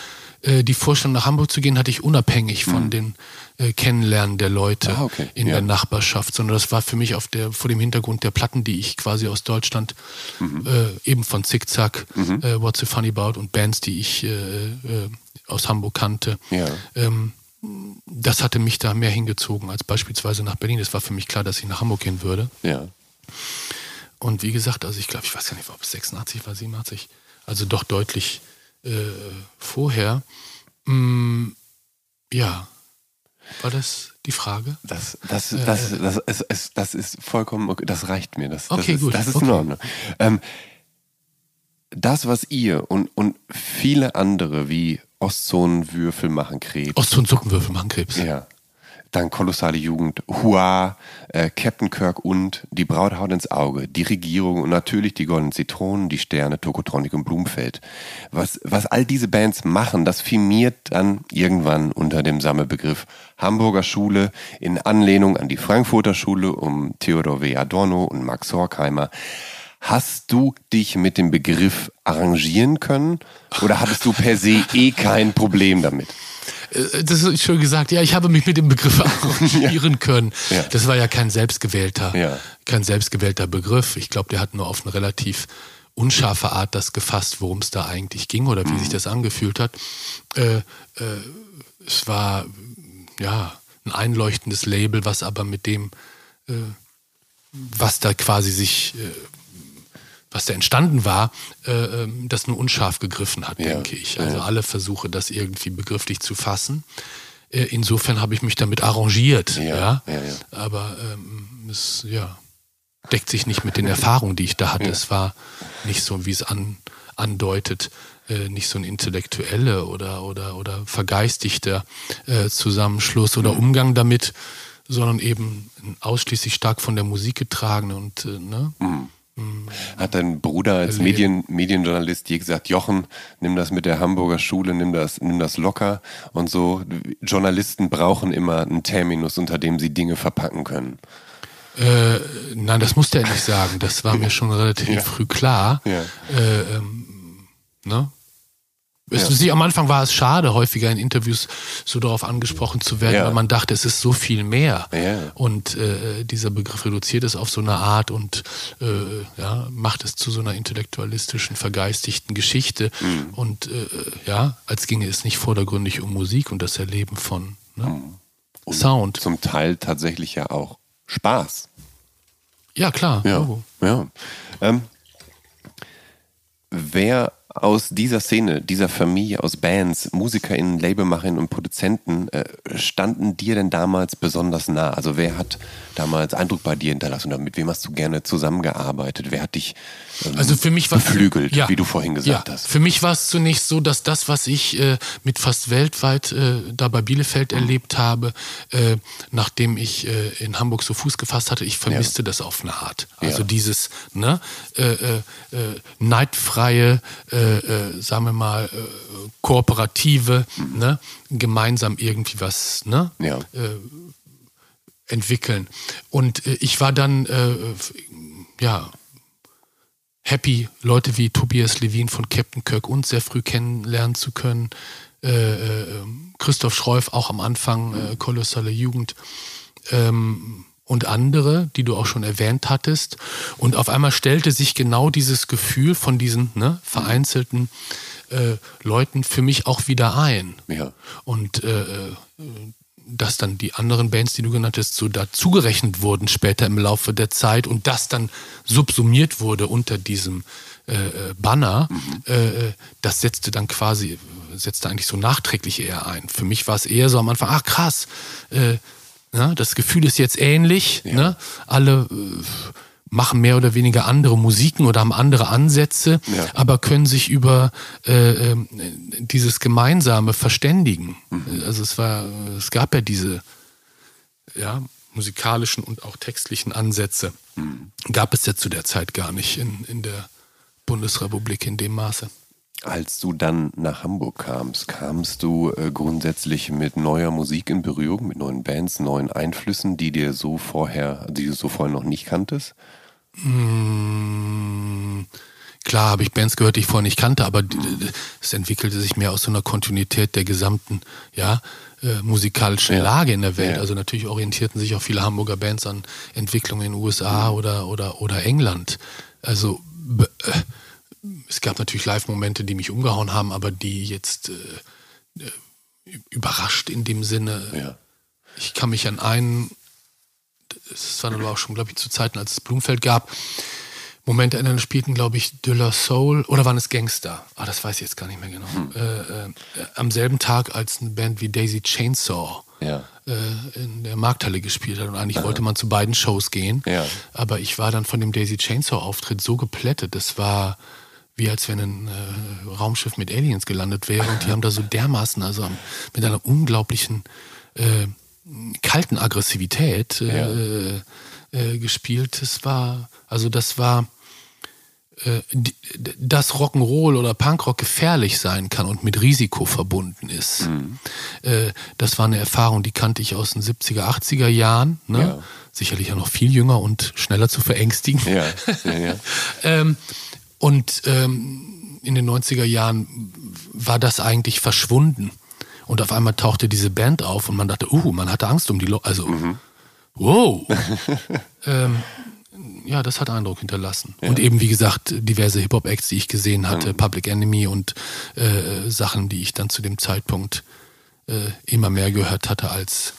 äh, die Vorstellung nach Hamburg zu gehen, hatte ich unabhängig von den äh, Kennenlernen der Leute Ah, okay. in Ja. der Nachbarschaft, sondern das war für mich auf der, vor dem Hintergrund der Platten, die ich quasi aus Deutschland, Mhm. äh, eben von Zickzack, äh, What's so Funny About und Bands, die ich äh, aus Hamburg kannte. Ja. Ähm, das hatte mich da mehr hingezogen als beispielsweise nach Berlin. Es war für mich klar, dass ich nach Hamburg gehen würde. Ja. Und wie gesagt, also ich glaube, ich weiß gar nicht, ob es 86 war, 87, also doch deutlich äh, vorher. Mm, ja, war das die Frage? Das, das, das, das, es, es, das ist vollkommen okay. Das reicht mir. Das, Okay, das ist, gut, Das ist okay. in Ordnung. Ähm, das, was ihr und, und viele andere wie Ostzonenwürfel machen Krebs, Ost- und Zuckenwürfel machen Krebs. ja, dann kolossale Jugend, Hua, äh, Captain Kirk und die Braut haut ins Auge, die Regierung und natürlich die Goldenen Zitronen, die Sterne, Tokotronic und Blumfeld. Was, was all diese Bands machen, das firmiert dann irgendwann unter dem Sammelbegriff Hamburger Schule in Anlehnung an die Frankfurter Schule um Theodor W. Adorno und Max Horkheimer. Hast du dich mit dem Begriff arrangieren können oder hattest du per se eh kein Problem damit? Äh, Das ist schon gesagt. Ja, ich habe mich mit dem Begriff [laughs] arrangieren können. Ja. Das war ja kein selbstgewählter, Ja. kein selbstgewählter Begriff. Ich glaube, der hat nur auf eine relativ unscharfe Art das gefasst, worum es da eigentlich ging oder wie Mhm. sich das angefühlt hat. Äh, äh, es war ja ein einleuchtendes Label, was aber mit dem, äh, was da quasi sich äh, was da entstanden war, äh, ähm, das nur unscharf gegriffen hat, Ja, denke ich. Also ja. alle Versuche, das irgendwie begrifflich zu fassen. Äh, insofern habe ich mich damit arrangiert, Ja. Aber ähm, es ja, deckt sich nicht mit den Erfahrungen, die ich da hatte. Es war nicht so, wie es an, andeutet, äh, nicht so ein intellektuelle oder, oder, oder vergeistigter äh, Zusammenschluss oder Umgang damit, sondern eben ausschließlich stark von der Musik getragen und äh, ne? Hat dein Bruder als Medien, Medienjournalist dir gesagt, Jochen, nimm das mit der Hamburger Schule, nimm das, nimm das locker und so. Journalisten brauchen immer einen Terminus, unter dem sie Dinge verpacken können. Äh, nein, das musste er nicht sagen. Das war mir [laughs] schon relativ Ja. früh klar. Ja. Äh, ähm, ne? Es, Ja. am Anfang war es schade, häufiger in Interviews so darauf angesprochen zu werden, Ja. weil man dachte, es ist so viel mehr. Ja. Und äh, dieser Begriff reduziert es auf so eine Art und äh, ja, macht es zu so einer intellektualistischen, vergeistigten Geschichte. Mhm. Und äh, ja, als ginge es nicht vordergründig um Musik und das Erleben von ne? Mhm. Und Sound. Zum Teil tatsächlich ja auch Spaß. Ja, klar. Ja. Ja. Ähm, wer aus dieser Szene, dieser Familie aus Bands, MusikerInnen, Labelmacherinnen und Produzenten äh, standen dir denn damals besonders nah? Also wer hat damals Eindruck bei dir hinterlassen oder mit wem hast du gerne zusammengearbeitet? Wer hat dich ähm, Also für mich war beflügelt, ja, wie du vorhin gesagt ja, hast? Für mich war es zunächst so, dass das, was ich äh, mit fast weltweit äh, da bei Bielefeld Mhm. erlebt habe, äh, nachdem ich äh, in Hamburg so Fuß gefasst hatte, ich vermisste das auf eine Art. Also Ja. dieses ne, äh, äh, neidfreie, sagen wir mal, kooperative, ne, gemeinsam irgendwie was ne, Mhm. Ja. Entwickeln. Und äh, ich war dann, äh, ja, happy, Leute wie Tobias Levin von Captain Kirk und sehr früh kennenlernen zu können. Äh, äh, Christoph Schreuf auch am Anfang, äh, kolossale Jugend. Ähm, und andere, die du auch schon erwähnt hattest. Und auf einmal stellte sich genau dieses Gefühl von diesen ne, vereinzelten äh, Leuten für mich auch wieder ein. Ja. Und äh, äh dass dann die anderen Bands, die du genannt hast, so dazugerechnet wurden später im Laufe der Zeit und das dann subsumiert wurde unter diesem äh, äh Banner, mhm. äh, das setzte dann quasi, setzte eigentlich so nachträglich eher ein. Für mich war es eher so am Anfang, ach krass, äh, ja, das Gefühl ist jetzt ähnlich. Ja. Ne? Alle äh, machen mehr oder weniger andere Musiken oder haben andere Ansätze, ja. aber können sich über äh, äh, dieses Gemeinsame verständigen. Mhm. Also es war, es gab ja diese ja, musikalischen und auch textlichen Ansätze. Mhm. Gab es ja zu der Zeit gar nicht in, in der Bundesrepublik in dem Maße. Als du dann nach Hamburg kamst, kamst du äh, grundsätzlich mit neuer Musik in Berührung, mit neuen Bands, neuen Einflüssen, die dir so vorher, die du so vorher noch nicht kanntest? Mmh, klar habe ich Bands gehört, die ich vorher nicht kannte, aber es entwickelte sich mehr aus so einer Kontinuität der gesamten, ja, äh, musikalischen ja. Lage in der Welt. Ja. Also natürlich orientierten sich auch viele Hamburger Bands an Entwicklungen in den USA oder, oder, oder England. Also äh, es gab natürlich Live-Momente, die mich umgehauen haben, aber die jetzt äh, äh, überrascht in dem Sinne. Ja. Ich kann mich an einen, das war dann aber auch schon, glaube ich, zu Zeiten, als es Blumfeld gab, Momente erinnern, spielten, glaube ich, De La Soul oder waren es Gangster? Ah, das weiß ich jetzt gar nicht mehr genau. Hm. Äh, äh, am selben Tag als eine Band wie Daisy Chainsaw ja. äh, in der Markthalle gespielt hat. Und eigentlich Aha. wollte man zu beiden Shows gehen. Ja. Aber ich war dann von dem Daisy Chainsaw-Auftritt so geplättet. Das war wie als wenn ein äh, Raumschiff mit Aliens gelandet wäre. Und die haben da so dermaßen, also mit einer unglaublichen äh, kalten Aggressivität äh, ja. Äh, gespielt. Das war, also das war, äh, dass Rock'n'Roll oder Punkrock gefährlich sein kann und mit Risiko verbunden ist. Mhm. Äh, das war eine Erfahrung, die kannte ich aus den 70er, 80er Jahren. Ne? Ja. Sicherlich ja noch viel jünger und schneller zu verängstigen. Ja. Ja, [laughs] ähm, und ähm, in den 90er Jahren war das eigentlich verschwunden. Und auf einmal tauchte diese Band auf und man dachte, uh, man hatte Angst um die Leute. Also, mhm. wow. [laughs] ähm, ja, das hat Eindruck hinterlassen. Ja. Und eben, wie gesagt, diverse Hip-Hop-Acts, die ich gesehen hatte, mhm. Public Enemy und äh, Sachen, die ich dann zu dem Zeitpunkt äh, immer mehr gehört hatte als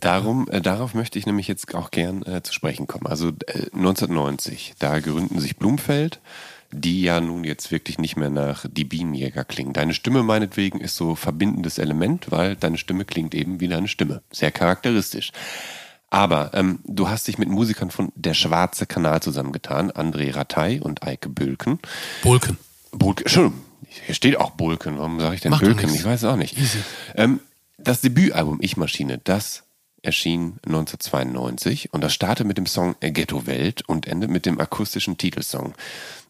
Darum, äh, darauf möchte ich nämlich jetzt auch gern äh, zu sprechen kommen. Also äh, 1990, da gründen sich Blumfeld, die ja nun jetzt wirklich nicht mehr nach Die Bienenjäger klingen. Deine Stimme meinetwegen ist so verbindendes Element, weil deine Stimme klingt eben wie deine Stimme. Sehr charakteristisch. Aber ähm, du hast dich mit Musikern von Der Schwarze Kanal zusammengetan, André Ratay und Eike Bülken. Bulken. Bulken, Entschuldigung, hier steht auch Bulken. Warum sage ich denn Macht Bülken? Ich weiß es auch nicht. Ähm, das Debütalbum Ich Maschine, das erschien 1992 und das startet mit dem Song Ghetto Welt und endet mit dem akustischen Titelsong.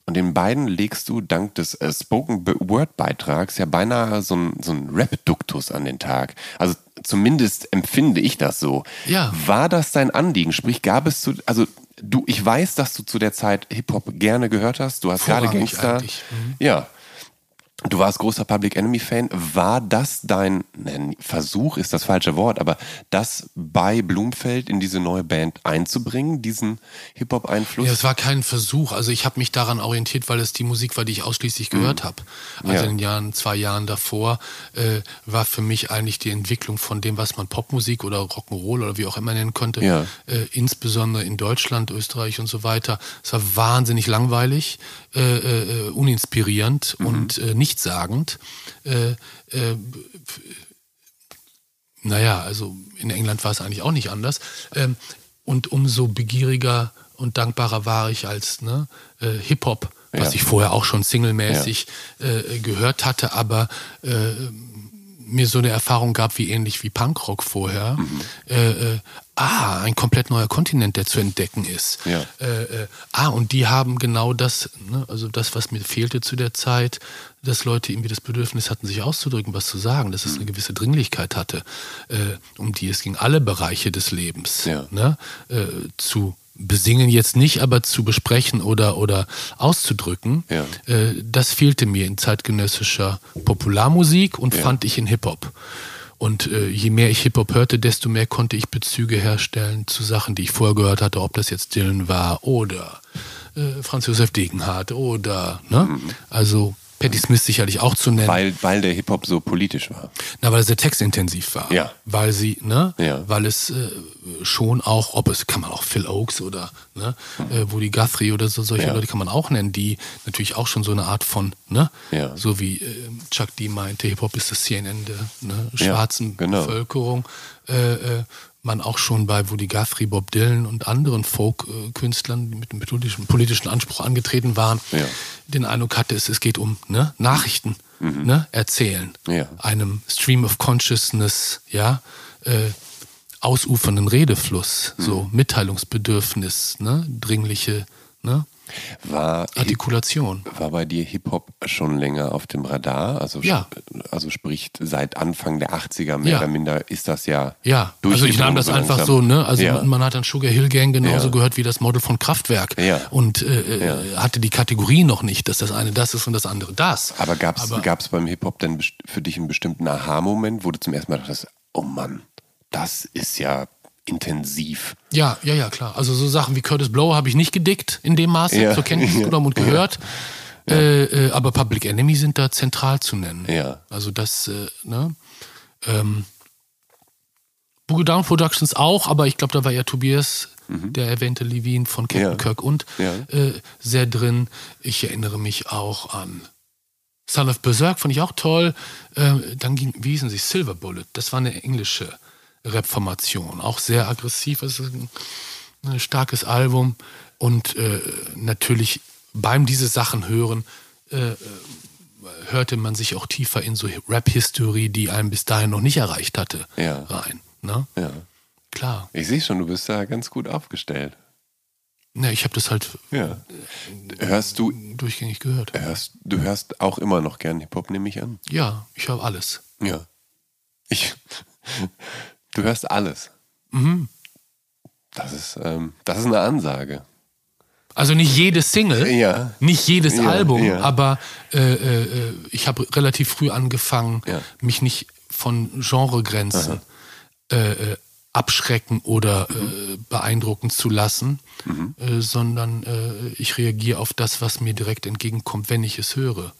Und in beiden legst du dank des äh, Spoken Word Beitrags ja beinahe so ein, so ein Rap-Duktus an den Tag. Also zumindest empfinde ich das so. Ja. War das dein Anliegen? Sprich, gab es zu, also du, ich weiß, dass du zu der Zeit Hip-Hop gerne gehört hast. Du hast gerade Gangster. Mhm. Ja. Du warst großer Public Enemy Fan. War das dein Versuch, ist das falsche Wort, aber das bei Blumfeld in diese neue Band einzubringen, diesen Hip-Hop-Einfluss? Ja, es war kein Versuch. Also ich habe mich daran orientiert, weil es die Musik war, die ich ausschließlich gehört mhm. habe. Also ja. in den Jahren, zwei Jahren davor äh, war für mich eigentlich die Entwicklung von dem, was man Popmusik oder Rock'n'Roll oder wie auch immer nennen konnte, ja. äh, insbesondere in Deutschland, Österreich und so weiter. Es war wahnsinnig langweilig, äh, äh uninspirierend mhm. und äh, nicht nichtssagend. Äh, äh, naja, also in England war es eigentlich auch nicht anders. Ähm, und umso begieriger und dankbarer war ich als ne, äh, Hip-Hop, was ja. ich vorher auch schon singlemäßig ja. gehört hatte, aber mir so eine Erfahrung gab, wie ähnlich wie Punkrock vorher. Mhm. Äh, ah, ein komplett neuer Kontinent, der zu entdecken ist. Ja. Äh, äh, ah, und die haben genau das, ne, also das, was mir fehlte zu der Zeit, dass Leute irgendwie das Bedürfnis hatten, sich auszudrücken, was zu sagen, dass es mhm. eine gewisse Dringlichkeit hatte, äh, um die es ging, alle Bereiche des Lebens ja. ne, äh, zu besingen jetzt nicht, aber zu besprechen oder, oder auszudrücken, Ja. äh, das fehlte mir in zeitgenössischer Popularmusik und fand ich in Hip-Hop. Und äh, je mehr ich Hip-Hop hörte, desto mehr konnte ich Bezüge herstellen zu Sachen, die ich vorher gehört hatte, ob das jetzt Dylan war oder äh, Franz Josef Degenhardt oder, ne? Mhm. Also Patti Smith sicherlich auch zu nennen. Weil, weil der Hip-Hop so politisch war. Na, weil es sehr textintensiv war. Ja. Weil sie, ne? Ja. Weil es äh, schon auch, ob es, kann man auch Phil Oakes oder ne, äh, Woody Guthrie oder so, solche Ja. Leute kann man auch nennen, die natürlich auch schon so eine Art von, ne? Ja. So wie äh, Chuck D meinte, Hip-Hop ist das CNN der ne, schwarzen genau. Bevölkerung. Äh, äh, man auch schon bei Woody Guthrie, Bob Dylan und anderen Folk-Künstlern, die mit einem politischen, politischen Anspruch angetreten waren, Ja. den Eindruck hatte, es, es geht um ne, Nachrichten, ne, erzählen, Mhm. Ja. einem Stream of Consciousness, ja, äh, ausufernden Redefluss, Mhm. so Mitteilungsbedürfnis, ne, dringliche ne, War, Artikulation. war bei dir Hip-Hop schon länger auf dem Radar? Also, Ja. also sprich, seit Anfang der 80er mehr Ja. oder minder ist das ja. Ja, also ich nahm das durchgedrungen einfach so, ne? Also Ja. man, hat dann Sugar Hill Gang genauso Ja. gehört wie das Model von Kraftwerk. Und äh, äh, hatte die Kategorie noch nicht, dass das eine das ist und das andere das. Aber gab es beim Hip-Hop denn für dich einen bestimmten Aha-Moment, wo du zum ersten Mal dachtest, oh Mann, das ist ja intensiv. Ja, ja, ja, klar. Also so Sachen wie Curtis Blow habe ich nicht gedickt in dem Maße, Ja. zur Kenntnis [laughs] Ja. genommen und gehört. Äh, äh, aber Public Enemy sind da zentral zu nennen. Ja. Also das, äh, ne? Ähm, Boogie Down Productions auch, aber ich glaube, da war ja Tobias, der erwähnte Levine von Captain Mhm. Ja. Kirk und Ja. äh, sehr drin. Ich erinnere mich auch an Son of Berserk, fand ich auch toll. Äh, dann ging, wie hießen sie? Silver Bullet. Das war eine englische Rap-Formation. Auch sehr aggressiv. Es ist ein, ein starkes Album. Und äh, natürlich beim diese Sachen hören, äh, äh, hörte man sich auch tiefer in so Rap-History, die einem bis dahin noch nicht erreicht hatte, Ja. rein. Ne? Ja. Klar. Ich sehe schon, du bist da ganz gut aufgestellt. Ne, ich habe das halt Ja. Hörst du, durchgängig gehört. hörst, du hörst auch immer noch gern Hip-Hop, nehme ich an. Ja, ich habe alles. Ja. Ich. Du hörst alles. Mhm. Das ist, ähm, das ist eine Ansage. Also nicht jede Single, Ja. nicht jedes Ja, Album, ja. aber äh, äh, ich habe relativ früh angefangen, mich nicht von Genregrenzen äh, äh, abschrecken oder äh, beeindrucken zu lassen, Mhm. äh, sondern äh, ich reagiere auf das, was mir direkt entgegenkommt, wenn ich es höre.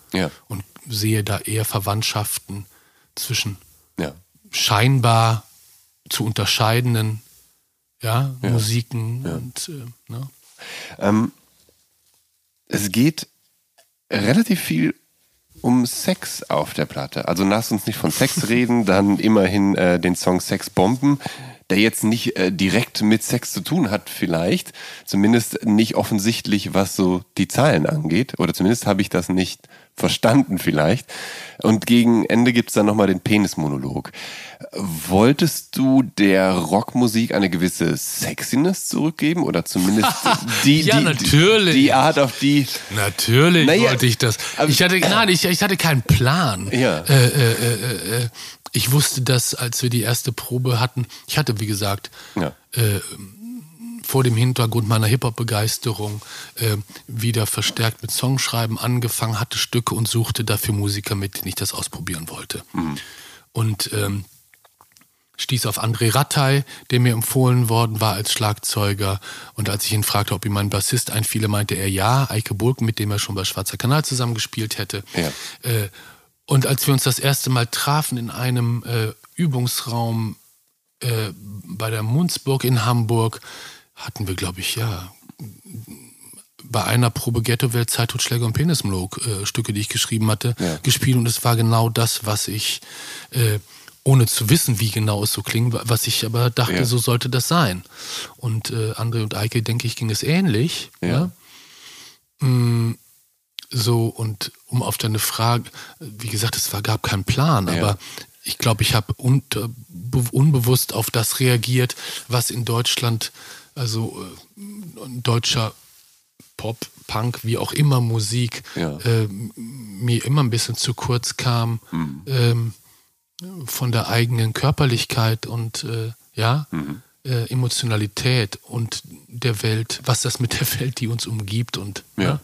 Und sehe da eher Verwandtschaften zwischen scheinbar zu unterscheidenden ja, Musiken und äh, ne? Ähm, es geht relativ viel um Sex auf der Platte. Also lass uns nicht von Sex [laughs] reden, dann immerhin äh, den Song Sex Bomben, der jetzt nicht äh, direkt mit Sex zu tun hat vielleicht, zumindest nicht offensichtlich, was so die Zahlen angeht, oder zumindest habe ich das nicht verstanden vielleicht. Und gegen Ende gibt es dann nochmal den Penismonolog. Wolltest du der Rockmusik eine gewisse Sexiness zurückgeben oder zumindest [laughs] die, Ja, die, natürlich. die Art, auf die Natürlich Naja, wollte ich das. aber- Ich hatte, nein, ich, ich hatte keinen Plan. Ja. Äh, äh, äh, äh, ich wusste das, als wir die erste Probe hatten. Ich hatte, wie gesagt, Ja. Vor dem Hintergrund meiner Hip-Hop-Begeisterung äh, wieder verstärkt mit Songschreiben angefangen, hatte Stücke und suchte dafür Musiker, mit denen ich das ausprobieren wollte. Und ähm, stieß auf André Rattay, der mir empfohlen worden war als Schlagzeuger. Und als ich ihn fragte, ob ihm mein Bassist einfiele, meinte er ja. Eike Bulk, mit dem er schon bei Schwarzer Kanal zusammengespielt hätte. Ja. Äh, und als wir uns das erste Mal trafen in einem äh, Übungsraum äh, bei der Munzburg in Hamburg, hatten wir, glaube ich, ja, bei einer Probe Ghetto-Welt, Zeit, Totschläger und Penismolog äh, Stücke, die ich geschrieben hatte, Ja. gespielt. Und es war genau das, was ich, äh, ohne zu wissen, wie genau es so klingt, was ich aber dachte, Ja. so sollte das sein. Und äh, André und Eike, denke ich, ging es ähnlich. Ja. Ja? Mm, so, und um auf deine Frage, wie gesagt, es war, gab keinen Plan, aber ich glaube, ich habe un unbewusst auf das reagiert, was in Deutschland, also äh, deutscher Pop, Punk, wie auch immer Musik, Ja. äh, mir immer ein bisschen zu kurz kam Mhm. ähm, von der eigenen Körperlichkeit und äh, ja, Mhm. äh, Emotionalität und der Welt, was das mit der Welt, die uns umgibt und Ja. ja,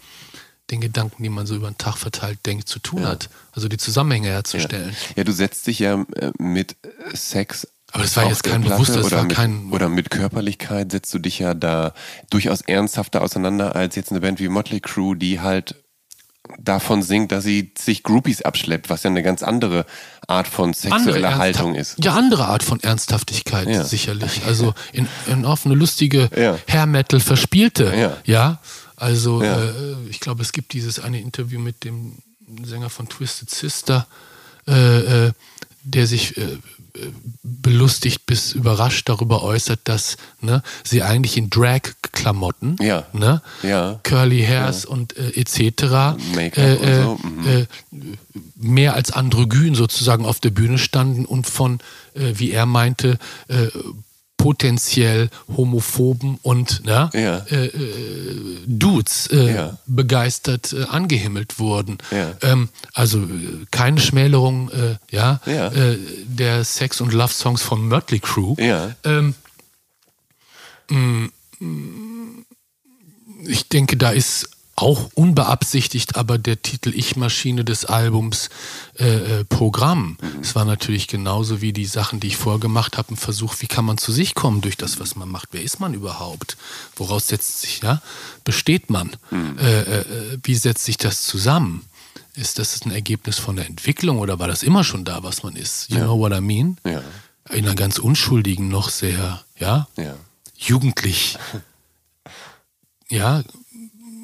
den Gedanken, die man so über den Tag verteilt denkt, zu tun hat. Also die Zusammenhänge herzustellen. Ja, du setzt dich ja äh, mit Sex. Aber das war jetzt kein Platte bewusstes, das oder war mit, kein- Oder mit Körperlichkeit setzt du dich ja da durchaus ernsthafter auseinander als jetzt eine Band wie Motley Crue, die halt davon singt, dass sie sich Groupies abschleppt, was ja eine ganz andere Art von sexueller Haltung ist. Ja, andere Art von Ernsthaftigkeit, Ja. sicherlich. Also in, in auf eine lustige Ja. Hair Metal verspielte. Ja. ja? Also Ja. Äh, ich glaube, es gibt dieses eine Interview mit dem Sänger von Twisted Sister, äh, äh, der sich äh, belustigt bis überrascht darüber äußert, dass ne, sie eigentlich in Drag-Klamotten, Ja. ne, Ja. Curly Hairs und äh, etc. Äh, und äh, so, mhm. äh, mehr als androgyn sozusagen auf der Bühne standen und von, äh, wie er meinte, potenziell homophoben und ja, Ja. äh, äh, Dudes äh, Ja. begeistert äh, angehimmelt wurden. Ja. Ähm, also äh, keine Schmälerung äh, ja, der Sex- und Love-Songs von Mötley Crue. Ja. Ähm, mh, ich denke, da ist auch unbeabsichtigt, aber der Titel Ich-Maschine des Albums äh, äh, Programm. Es war natürlich genauso wie die Sachen, die ich vorgemacht habe, ein Versuch, wie kann man zu sich kommen durch das, was man macht. Wer ist man überhaupt? Woraus setzt sich, ja, besteht man? Äh, äh, äh, wie setzt sich das zusammen? Ist das ein Ergebnis von der Entwicklung oder war das immer schon da, was man ist? You know what I mean? Ja. In einer ganz unschuldigen, noch sehr, ja, Ja. jugendlich, [laughs] ja,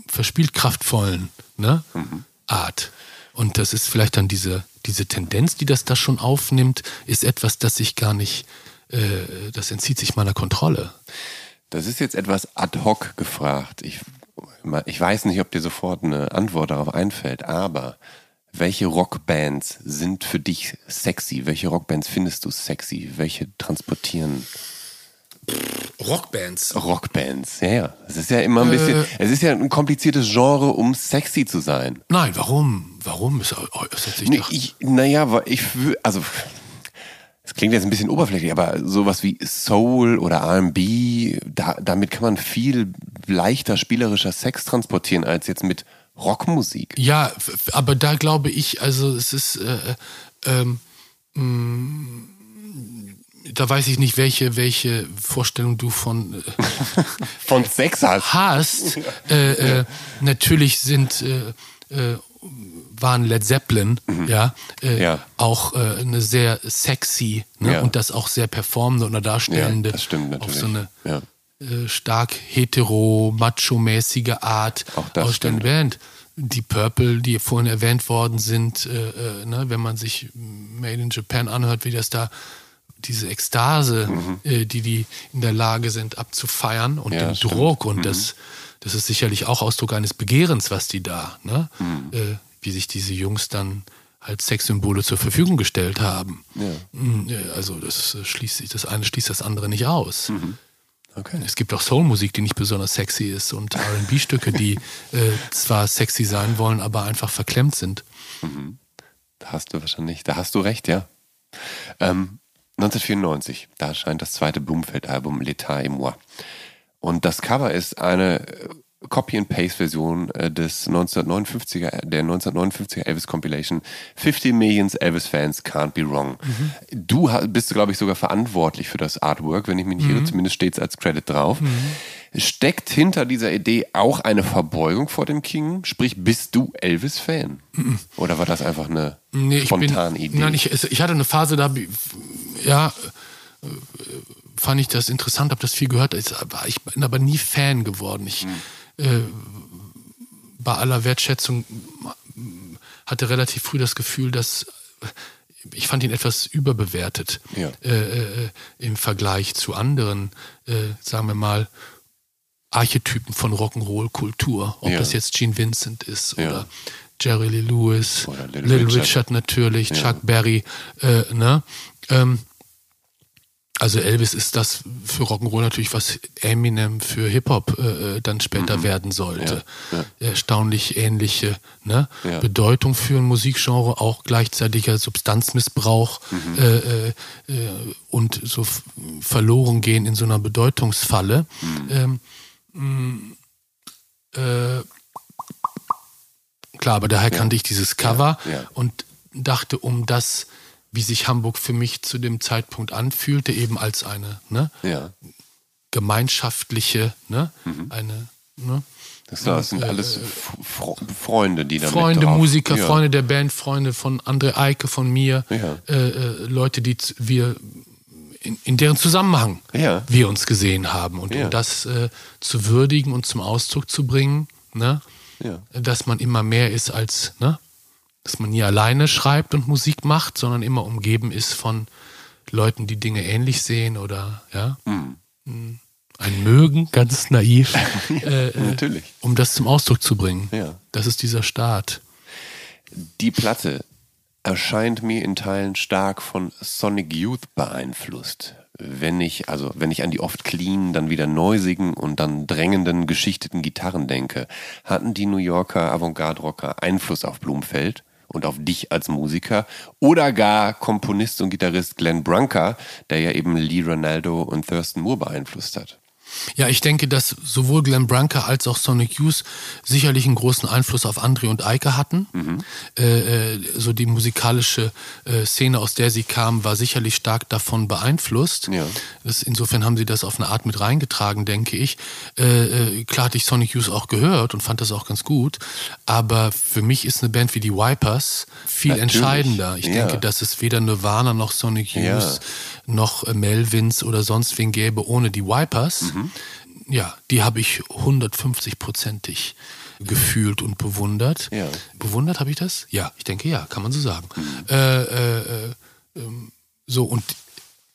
verspielt kraftvollen ne, Art. Und das ist vielleicht dann diese, diese Tendenz, die das da schon aufnimmt, ist etwas, das sich gar nicht, äh, das entzieht sich meiner Kontrolle. Das ist jetzt etwas ad hoc gefragt. Ich, ich weiß nicht, ob dir sofort eine Antwort darauf einfällt, aber welche Rockbands sind für dich sexy? Welche Rockbands findest du sexy? Welche transportieren Rockbands. Rockbands? Ja, ja. Es ist ja immer ein bisschen, es ist ja ein kompliziertes Genre, um sexy zu sein. Nein, warum? Warum? Es äußert sich Nee, ich, naja, ich, also, es klingt jetzt ein bisschen oberflächlich, aber sowas wie Soul oder R&B, da, damit kann man viel leichter spielerischer Sex transportieren als jetzt mit Rockmusik. Ja, aber da glaube ich, also es ist, äh, ähm, mh, da weiß ich nicht, welche, welche Vorstellung du von äh, [laughs] Von Sex hast. hast. Äh, äh, natürlich sind äh, äh, waren Led Zeppelin ja, äh, Mhm. Ja. auch eine sehr sexy ne? Ja. und das auch sehr performende oder darstellende Ja, das stimmt auf natürlich. so eine Ja. stark hetero, macho-mäßige Art das ausstellende Band. Die Purple, die vorhin erwähnt worden sind, äh, äh, ne, wenn man sich Made in Japan anhört, wie das da diese Ekstase, Mhm. äh, die die in der Lage sind abzufeiern und Ja, den stimmt. Mhm. Druck und das, das ist sicherlich auch Ausdruck eines Begehrens, was die da, ne, Mhm. äh, wie sich diese Jungs dann als Sexsymbole zur Verfügung gestellt haben. Mm, äh, Also das äh, schließt sich, das eine schließt das andere nicht aus. Okay. Es gibt auch Soulmusik, die nicht besonders sexy ist und R&B-Stücke, die äh, zwar sexy sein wollen, aber einfach verklemmt sind. Da hast du wahrscheinlich, da hast du recht, ja. Ähm, 1994, da erscheint das zweite Blumfeld-Album L'État et moi. Und das Cover ist eine Copy-and-Paste-Version äh, des 1959er, der 1959er Elvis Compilation 50 Millions Elvis Fans Can't Be Wrong. Du ha- bist, glaube ich, sogar verantwortlich für das Artwork, wenn ich mich nicht irre, zumindest steht es als Credit drauf. Steckt hinter dieser Idee auch eine Verbeugung vor dem King? Sprich, bist du Elvis-Fan? Oder war das einfach eine Nee, ich bin, spontane Idee? Nein, ich, ich hatte eine Phase, da, ja, äh, fand ich das interessant, habe das viel gehört. Ich, aber ich bin aber nie Fan geworden. Ich, äh, bei aller Wertschätzung hatte relativ früh das Gefühl, dass ich fand ihn etwas überbewertet Ja. äh, äh, im Vergleich zu anderen, äh, sagen wir mal, Archetypen von Rock'n'Roll-Kultur. Ob Ja. das jetzt Gene Vincent ist Ja. oder Jerry Lee Lewis, Little Little, Richard. Richard. natürlich, Chuck Berry, äh, ne? Ähm, also Elvis ist das für Rock'n'Roll natürlich, was Eminem für Hip-Hop äh, dann später werden sollte. Mhm. Ja, Erstaunlich ähnliche ne? Ja. Bedeutung für ein Musikgenre, auch gleichzeitiger Substanzmissbrauch Mhm. äh, äh, äh, und so verloren gehen in so einer Bedeutungsfalle. Mhm. Ähm, mh, äh, klar, aber daher kannte ich dieses Cover Ja, ja. und dachte, um das, wie sich Hamburg für mich zu dem Zeitpunkt anfühlte, eben als eine ne, Ja. gemeinschaftliche, ne, Mhm. eine ne, Das, das sind alles F- Fro- Freunde, die da Freunde, Musiker, ja. Freunde der Band, Freunde von André Eike, von mir, Ja. äh, äh, Leute, die wir in, in deren Zusammenhang wir uns gesehen haben. Und um das äh, zu würdigen und zum Ausdruck zu bringen, ne, dass man immer mehr ist als, ne, dass man nie alleine schreibt und Musik macht, sondern immer umgeben ist von Leuten, die Dinge ähnlich sehen oder ja. Mhm. Mm. Ein Mögen, ganz naiv, [laughs] äh, äh, Natürlich. um das zum Ausdruck zu bringen. Ja. Das ist dieser Staat. Die Platte erscheint mir in Teilen stark von Sonic Youth beeinflusst. Wenn ich, also wenn ich an die oft clean, dann wieder neusigen und dann drängenden, geschichteten Gitarren denke, hatten die New Yorker Avantgarde-Rocker Einfluss auf Blumfeld und auf dich als Musiker oder gar Komponist und Gitarrist Glenn Brunker, der ja eben Lee Ronaldo und Thurston Moore beeinflusst hat. Ja, ich denke, dass sowohl Glenn Branca als auch Sonic Youth sicherlich einen großen Einfluss auf André und Eike hatten. Äh, äh, so die musikalische äh, Szene, aus der sie kamen, war sicherlich stark davon beeinflusst. Ja. Das, insofern haben sie das auf eine Art mit reingetragen, denke ich. Äh, äh, klar hatte ich Sonic Youth auch gehört und fand das auch ganz gut. Aber für mich ist eine Band wie die Wipers viel Natürlich. entscheidender. Ich Ja. denke, dass es weder Nirvana noch Sonic Youth Ja. noch äh, Melvins oder sonst wen gäbe ohne die Wipers. Mhm. Ja, die habe ich 150-prozentig gefühlt und bewundert. Ja. Bewundert habe ich das? Ja, ich denke ja, kann man so sagen. Äh, äh, äh, ähm, so, und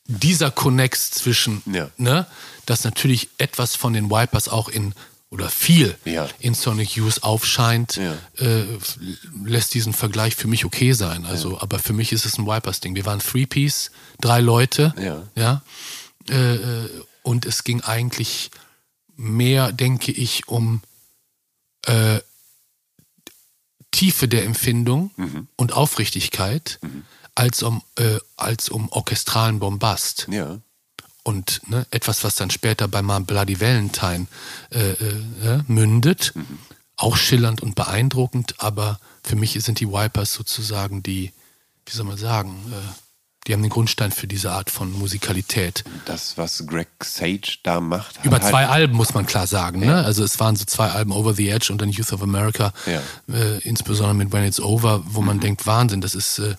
dieser Connex zwischen, Ja. ne, dass natürlich etwas von den Wipers auch in oder viel Ja. in Sonic Youth aufscheint, Ja. äh, lässt diesen Vergleich für mich okay sein. Also, aber für mich ist es ein Wipers-Ding. Wir waren Three-Piece, drei Leute, Ja. ja, äh, äh, und es ging eigentlich mehr, denke ich, um äh, Tiefe der Empfindung Mhm. und Aufrichtigkeit als um äh, als um orchestralen Bombast Ja. und ne, etwas, was dann später bei My Bloody Valentine äh, äh, mündet. Auch schillernd und beeindruckend, aber für mich sind die Wipers sozusagen die, wie soll man sagen, äh, die haben den Grundstein für diese Art von Musikalität. Das, was Greg Sage da macht, Über halt zwei Alben muss man klar sagen. Ne? Also es waren so zwei Alben, Over the Edge und dann Youth of America, Ja. äh, insbesondere mit When It's Over, wo man denkt, Wahnsinn, das ist äh,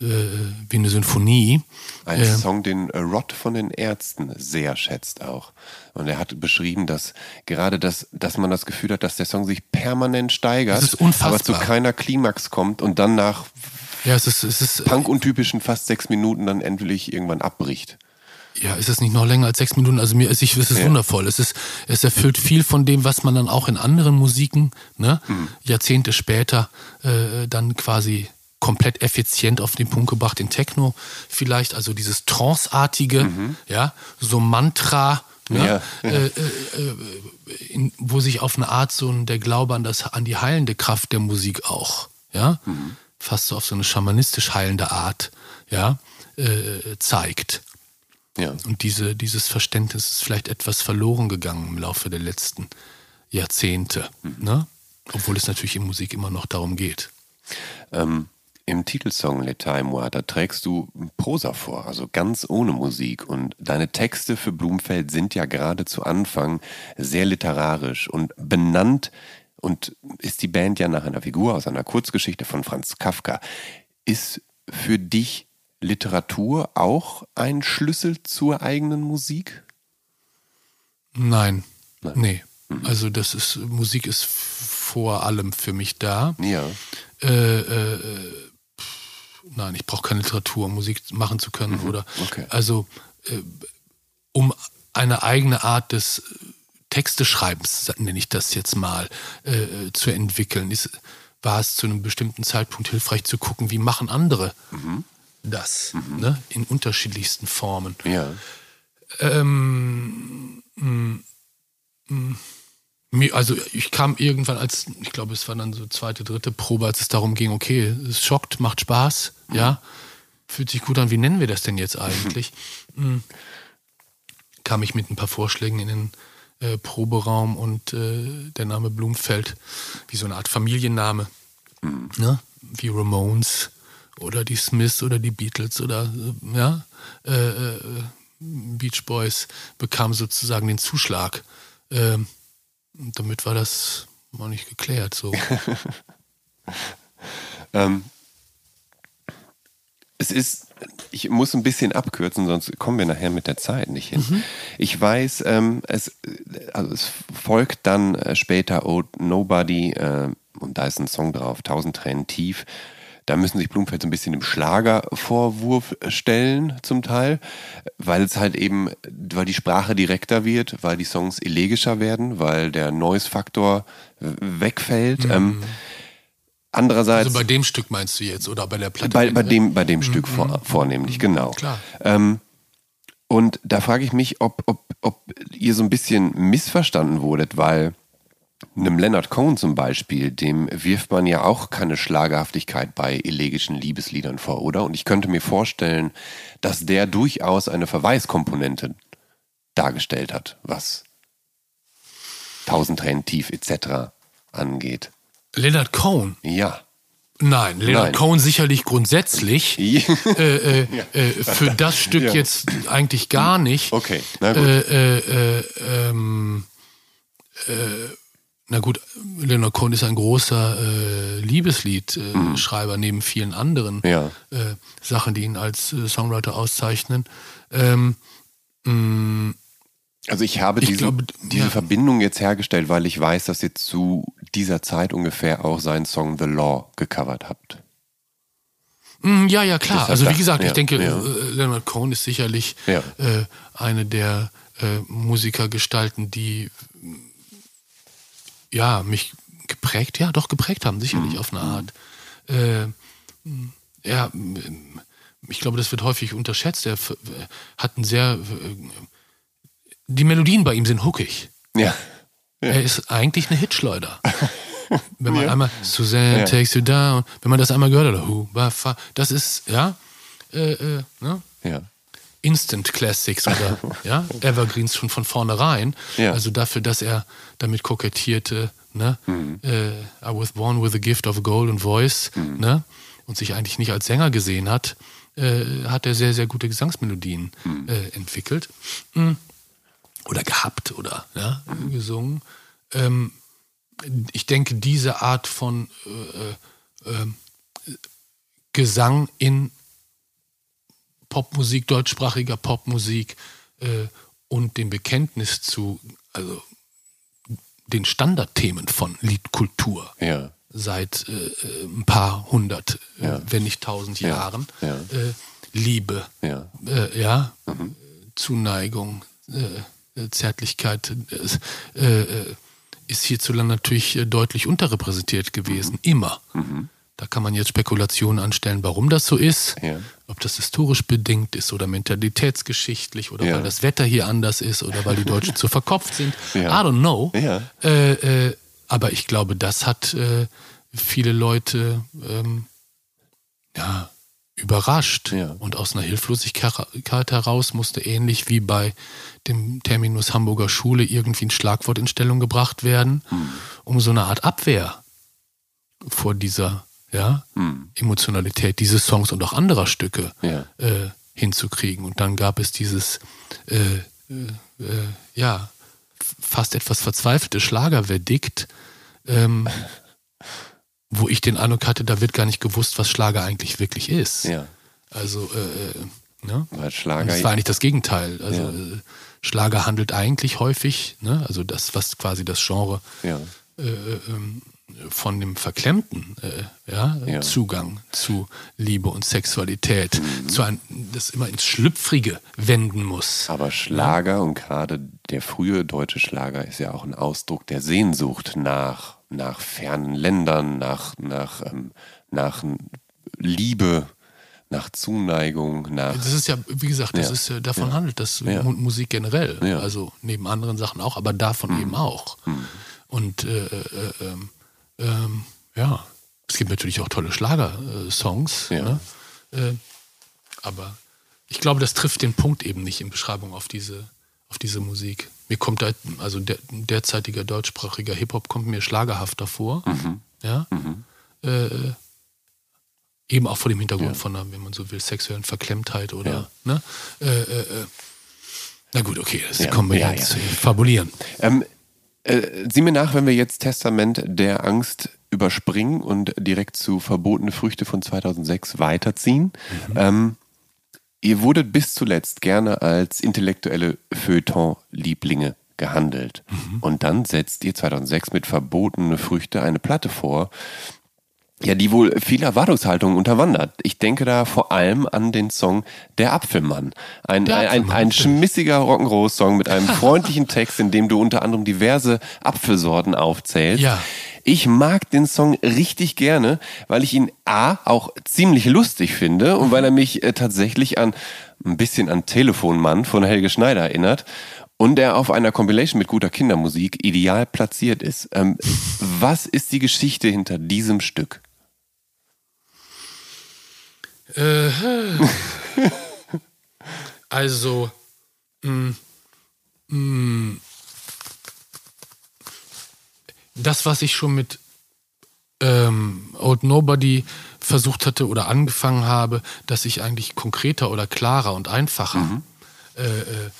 äh, wie eine Symphonie. Ein Ähm, Song, den Rod von den Ärzten sehr schätzt auch. Und er hat beschrieben, dass gerade das, dass man das Gefühl hat, dass der Song sich permanent steigert, Das ist unfassbar. aber zu keiner Klimax kommt und dann nach ja, es ist, es ist Punk-untypischen fast sechs Minuten dann endlich irgendwann abbricht. Ja, ist es nicht noch länger als sechs Minuten? Also mir ist ich, es ist Ja. wundervoll. Es ist, es erfüllt viel von dem, was man dann auch in anderen Musiken, ne, Mhm. Jahrzehnte später, äh, dann quasi komplett effizient auf den Punkt gebracht, in Techno vielleicht, also dieses Trance-artige, ja, so Mantra, ne, Mhm. Ja. Äh, äh, äh, in, wo sich auf eine Art so ein, der Glaube an, das, an die heilende Kraft der Musik auch, ja, Mhm. Fast so auf so eine schamanistisch heilende Art, ja, äh, zeigt. Ja. Und diese, dieses Verständnis ist vielleicht etwas verloren gegangen im Laufe der letzten Jahrzehnte. Ne? Obwohl es natürlich in Musik immer noch darum geht. Ähm, Im Titelsong L'État moi, da trägst du Prosa vor, also ganz ohne Musik. Und deine Texte für Blumfeld sind ja gerade zu Anfang sehr literarisch und benannt und ist die Band ja nach einer Figur aus einer Kurzgeschichte von Franz Kafka. Ist für dich Literatur auch ein Schlüssel zur eigenen Musik? Nein, nee. Also das ist, Musik ist vor allem für mich da. Ja. Äh, äh, nein, ich brauche keine Literatur, um Musik machen zu können. Oder okay. also äh, um eine eigene Art des Texteschreibens, nenne ich das jetzt mal, äh, zu entwickeln, ist war es zu einem bestimmten Zeitpunkt hilfreich zu gucken, wie machen andere das, ne? in unterschiedlichsten Formen. Ja. Ähm, mh, mh, mir- also ich kam irgendwann als, ich glaube, es war dann so zweite, dritte Probe, als es darum ging, okay, es schockt, macht Spaß, ja, fühlt sich gut an, wie nennen wir das denn jetzt eigentlich? Mhm. Kam ich mit ein paar Vorschlägen in den äh, Proberaum und äh, der Name Blumfeld, wie so eine Art Familienname, ne? wie Ramones oder die Smiths oder die Beatles oder äh, ja, äh, äh, Beach Boys bekam sozusagen den Zuschlag. Ähm, und damit war das mal nicht geklärt. So. [laughs] Ähm, es ist, ich muss ein bisschen abkürzen, sonst kommen wir nachher mit der Zeit nicht hin. Ich weiß, ähm, es, also es folgt dann äh, später Oh Nobody äh, und da ist ein Song drauf, Tausend Tränen tief. Da müssen sich Blumfeld so ein bisschen dem Schlagervorwurf stellen, zum Teil, weil es halt eben, weil die Sprache direkter wird, weil die Songs elegischer werden, weil der Noise-Faktor wegfällt. Ähm, andererseits. Also bei dem Stück meinst du jetzt oder bei der Platte? Bei, bei dem, bei dem Stück vor, vornehmlich, genau. Klar. Ähm, und da frage ich mich, ob, ob, ob ihr so ein bisschen missverstanden wurdet, weil einem Leonard Cohen zum Beispiel, dem wirft man ja auch keine Schlagerhaftigkeit bei elegischen Liebesliedern vor, oder? Und ich könnte mir vorstellen, dass der durchaus eine Verweiskomponente dargestellt hat, was Tausend Tränen tief etc. angeht. Leonard Cohen? Ja. Nein, Leonard Nein. Cohen sicherlich grundsätzlich. [laughs] äh, äh, äh, für das Stück Ja. jetzt eigentlich gar nicht. Okay, na gut. Äh, äh, äh, ähm, äh, na gut, Leonard Cohen ist ein großer Liebesliedschreiber neben vielen anderen Mhm. Ja. Sachen, die ihn als Songwriter auszeichnen. Ähm, mh, Also ich habe Ich diese, glaube, diese ja. Verbindung jetzt hergestellt, weil ich weiß, dass ihr zu dieser Zeit ungefähr auch seinen Song The Law gecovert habt. Mm, Ja, ja, klar. Also wie gesagt, ja, ich denke, ja. äh, Leonard Cohen ist sicherlich Ja. äh, eine der äh, Musikergestalten, die mm, ja mich geprägt, ja, doch geprägt haben, Mhm. sicherlich auf eine Art. Äh, ja, ich glaube, das wird häufig unterschätzt. Er äh, hat ein sehr äh, die Melodien bei ihm sind hookig. Ja. Er ist eigentlich eine Hitschleuder. [laughs] Wenn man Ja. einmal Suzanne Ja. takes you down, wenn man das einmal gehört hat, who, ba, fa, das ist, ja, äh, äh, ne? Ja. Instant Classics oder [laughs] ja, Evergreens schon von vornherein. Ja. Also dafür, dass er damit kokettierte, ne, äh, I was born with a gift of a golden voice, ne, und sich eigentlich nicht als Sänger gesehen hat, äh, hat er sehr, sehr gute Gesangsmelodien äh, entwickelt. Mm. Oder gehabt oder ja, gesungen. Ähm, ich denke, diese Art von äh, äh, ähm, Gesang in Popmusik, deutschsprachiger Popmusik äh, und dem Bekenntnis zu, also den Standardthemen von Liedkultur Ja. seit äh, äh, ein paar hundert, äh, Ja. wenn nicht tausend Ja. Jahren. Ja. Äh, Liebe, Ja. äh, ja, Mhm. Zuneigung, äh, äh, Zärtlichkeit äh, äh, ist hierzulande natürlich äh, deutlich unterrepräsentiert gewesen, Mhm. immer. Da kann man jetzt Spekulationen anstellen, warum das so ist, Ja. ob das historisch bedingt ist oder mentalitätsgeschichtlich oder Ja. weil das Wetter hier anders ist oder weil die Deutschen [laughs] zu verkopft sind. Ja. I don't know. Äh, äh, aber ich glaube, das hat äh, viele Leute ähm, ja, überrascht. Ja. Und aus einer Hilflosigkeit heraus musste ähnlich wie bei dem Terminus Hamburger Schule irgendwie ein Schlagwort in Stellung gebracht werden, Hm. um so eine Art Abwehr vor dieser ja, Hm. Emotionalität dieses Songs und auch anderer Stücke Ja. äh, hinzukriegen. Und dann gab es dieses äh, äh, äh, ja, fast etwas verzweifelte Schlagerverdikt, ähm, wo ich den Eindruck hatte, da wird gar nicht gewusst, was Schlager eigentlich wirklich ist. Ja. Also, äh, äh, ne? Weil Und Schlager. es war eigentlich das Gegenteil. Also Ja. äh, Schlager handelt eigentlich häufig, ne? also das, was quasi das Genre ja. äh, ähm, von dem verklemmten äh, ja, Ja. Zugang zu Liebe und Sexualität, zu ein, das immer ins Schlüpfrige wenden muss. Aber Schlager und gerade der frühe deutsche Schlager ist ja auch ein Ausdruck der Sehnsucht nach nach fernen Ländern, nach, nach, ähm, nach Liebe, nach Zuneigung, nach. Das ist ja, wie gesagt, das Ja. ist, davon Ja. handelt das Ja. Mu- Musik generell. Mhm. Also neben anderen Sachen auch, aber davon eben auch. Und äh, äh, äh, ähm, ähm, ja, es gibt natürlich auch tolle Schlagersongs. Ja. Ne? Äh, aber ich glaube, das trifft den Punkt eben nicht in Beschreibung auf diese, auf diese Musik. Mir kommt da, also der, derzeitiger deutschsprachiger Hip-Hop kommt mir schlagerhafter vor. Mhm. Ja. Äh, äh, eben auch vor dem Hintergrund von einer, wenn man so will, sexuellen Verklemmtheit oder, Ja. ne? Äh, äh, äh. Na gut, okay, das Ja, kommen wir ja, jetzt ja. fabulieren. Ähm, äh, sieh mir nach, wenn wir jetzt Testament der Angst überspringen und direkt zu Verbotene Früchte von 2006 weiterziehen. Ähm, ihr wurdet bis zuletzt gerne als intellektuelle Feuilleton-Lieblinge gehandelt. Und dann setzt ihr 2006 mit Verbotene Früchte eine Platte vor, ja, die wohl viele Erwartungshaltungen unterwandert. Ich denke da vor allem an den Song Der Apfelmann. Ein, Der ein, ein, ein schmissiger Rock'n'Roll-Song mit einem [laughs] freundlichen Text, in dem du unter anderem diverse Apfelsorten aufzählst. Ja. Ich mag den Song richtig gerne, weil ich ihn A auch ziemlich lustig finde und weil er [laughs] mich äh, tatsächlich an ein bisschen an Telefonmann von Helge Schneider erinnert und er auf einer Compilation mit guter Kindermusik ideal platziert ist. Ähm, [laughs] was ist die Geschichte hinter diesem Stück? Äh, [laughs] also, mh, mh, das, was ich schon mit ähm, Old Nobody versucht hatte oder angefangen habe, dass ich eigentlich konkreter oder klarer und einfacher äh, äh,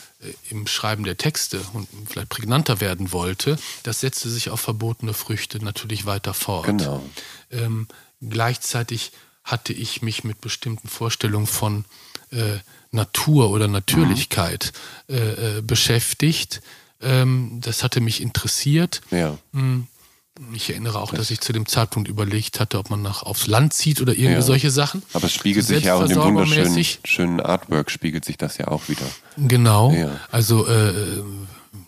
im Schreiben der Texte und vielleicht prägnanter werden wollte, das setzte sich auf verbotene Früchte natürlich weiter fort. Genau. Ähm, gleichzeitig hatte ich mich mit bestimmten Vorstellungen von äh, Natur oder Natürlichkeit äh, äh, beschäftigt. Ähm, das hatte mich interessiert. Ja. Ich erinnere auch, dass ich zu dem Zeitpunkt überlegt hatte, ob man nach aufs Land zieht oder irgendwie Ja. solche Sachen. Aber es spiegelt sich ja auch in dem wunderschönen schönen Artwork, spiegelt sich das ja auch wieder. Genau. Ja. Also, äh,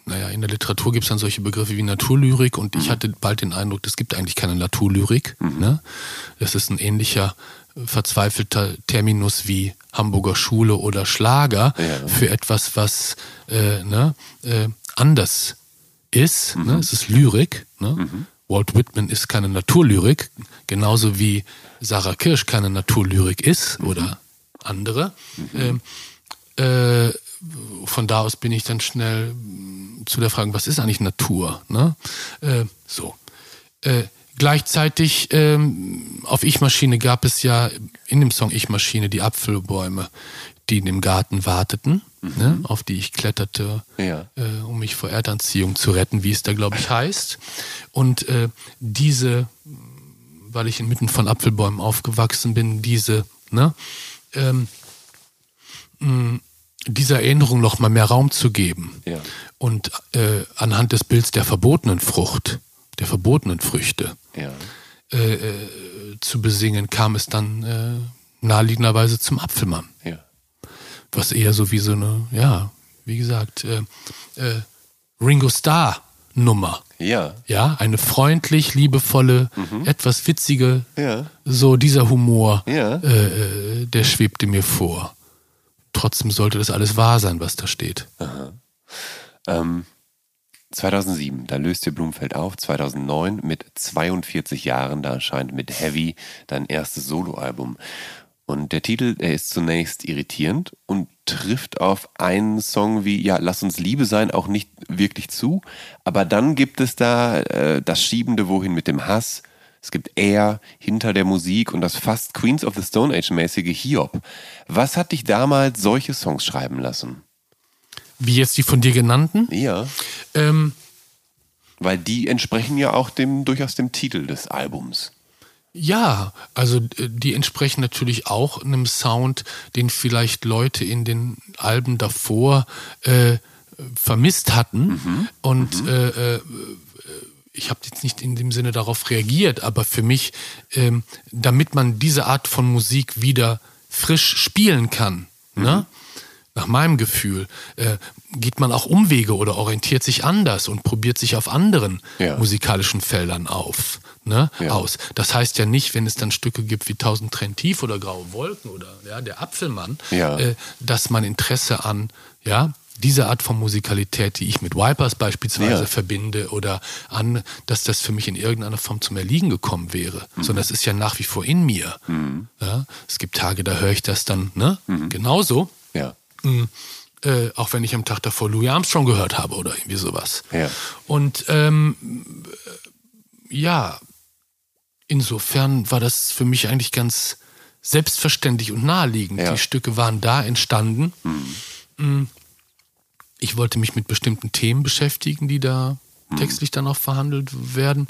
naja, in der Literatur gibt es dann solche Begriffe wie Naturlyrik und Mhm. ich hatte bald den Eindruck, es gibt eigentlich keine Naturlyrik. Ne? Das ist ein ähnlicher äh, verzweifelter Terminus wie Hamburger Schule oder Schlager Ja. für etwas, was äh, ne, äh, anders ist. Mhm. Ne? Es ist Lyrik. Ne? Walt Whitman ist keine Naturlyrik, genauso wie Sarah Kirsch keine Naturlyrik ist Mhm. oder andere. Ähm, äh, von da aus bin ich dann schnell zu der Frage, was ist eigentlich Natur? Ne? Äh, so. Äh, gleichzeitig ähm, auf Ich-Maschine gab es ja in dem Song Ich-Maschine die Apfelbäume, die in dem Garten warteten, ne? auf die ich kletterte, Ja. äh, um mich vor Erdanziehung zu retten, wie es da, glaube ich, heißt. Und äh, diese, weil ich inmitten von Apfelbäumen aufgewachsen bin, diese, ne, ähm, mh, dieser Erinnerung noch mal mehr Raum zu geben. Ja. Und äh, anhand des Bilds der verbotenen Frucht, der verbotenen Früchte Ja. äh, äh, zu besingen, kam es dann äh, naheliegenderweise zum Apfelmann Ja. was eher so wie so eine, ja, wie gesagt, äh, äh, Ringo Starr Nummer. Ja. Ja, eine freundlich, liebevolle, etwas witzige, Ja. so dieser Humor, Ja. äh, der schwebte mir vor. Trotzdem sollte das alles wahr sein, was da steht. Ähm, 2007, da löst ihr Blumfeld auf. 2009 mit 42 Jahren, da erscheint mit Heavy dein erstes Soloalbum. Und der Titel, der ist zunächst irritierend und trifft auf einen Song wie, ja, Lass uns Liebe sein, auch nicht wirklich zu. Aber dann gibt es da äh, das Schiebende Wohin mit dem Hass. Es gibt Er hinter der Musik und das fast Queens of the Stone Age mäßige Hiob. Was hat dich damals solche Songs schreiben lassen? Wie jetzt die von dir genannten? Ja. Ähm, Weil die entsprechen ja auch dem durchaus dem Titel des Albums. Ja, also äh, die entsprechen natürlich auch einem Sound, den vielleicht Leute in den Alben davor äh, vermisst hatten. Und Äh, äh, ich habe jetzt nicht in dem Sinne darauf reagiert, aber für mich, ähm, damit man diese Art von Musik wieder frisch spielen kann, ne? Nach meinem Gefühl, äh, geht man auch Umwege oder orientiert sich anders und probiert sich auf anderen Ja. musikalischen Feldern auf, ne, Ja. aus. Das heißt ja nicht, wenn es dann Stücke gibt wie Tausend Tränen tief oder Graue Wolken oder ja, der Apfelmann, Ja. äh, dass man Interesse an ja, diese Art von Musikalität, die ich mit Wipers beispielsweise Ja. verbinde oder an, dass das für mich in irgendeiner Form zum Erliegen gekommen wäre, Mhm. sondern das ist ja nach wie vor in mir. Ja, es gibt Tage, da höre ich das dann ne? Mhm. genauso. Ja. Äh, auch wenn ich am Tag davor Louis Armstrong gehört habe oder irgendwie sowas. Ja. Und ähm, äh, ja, insofern war das für mich eigentlich ganz selbstverständlich und naheliegend. Ja. Die Stücke waren da entstanden. Mm. Ich wollte mich mit bestimmten Themen beschäftigen, die da textlich dann auch verhandelt werden.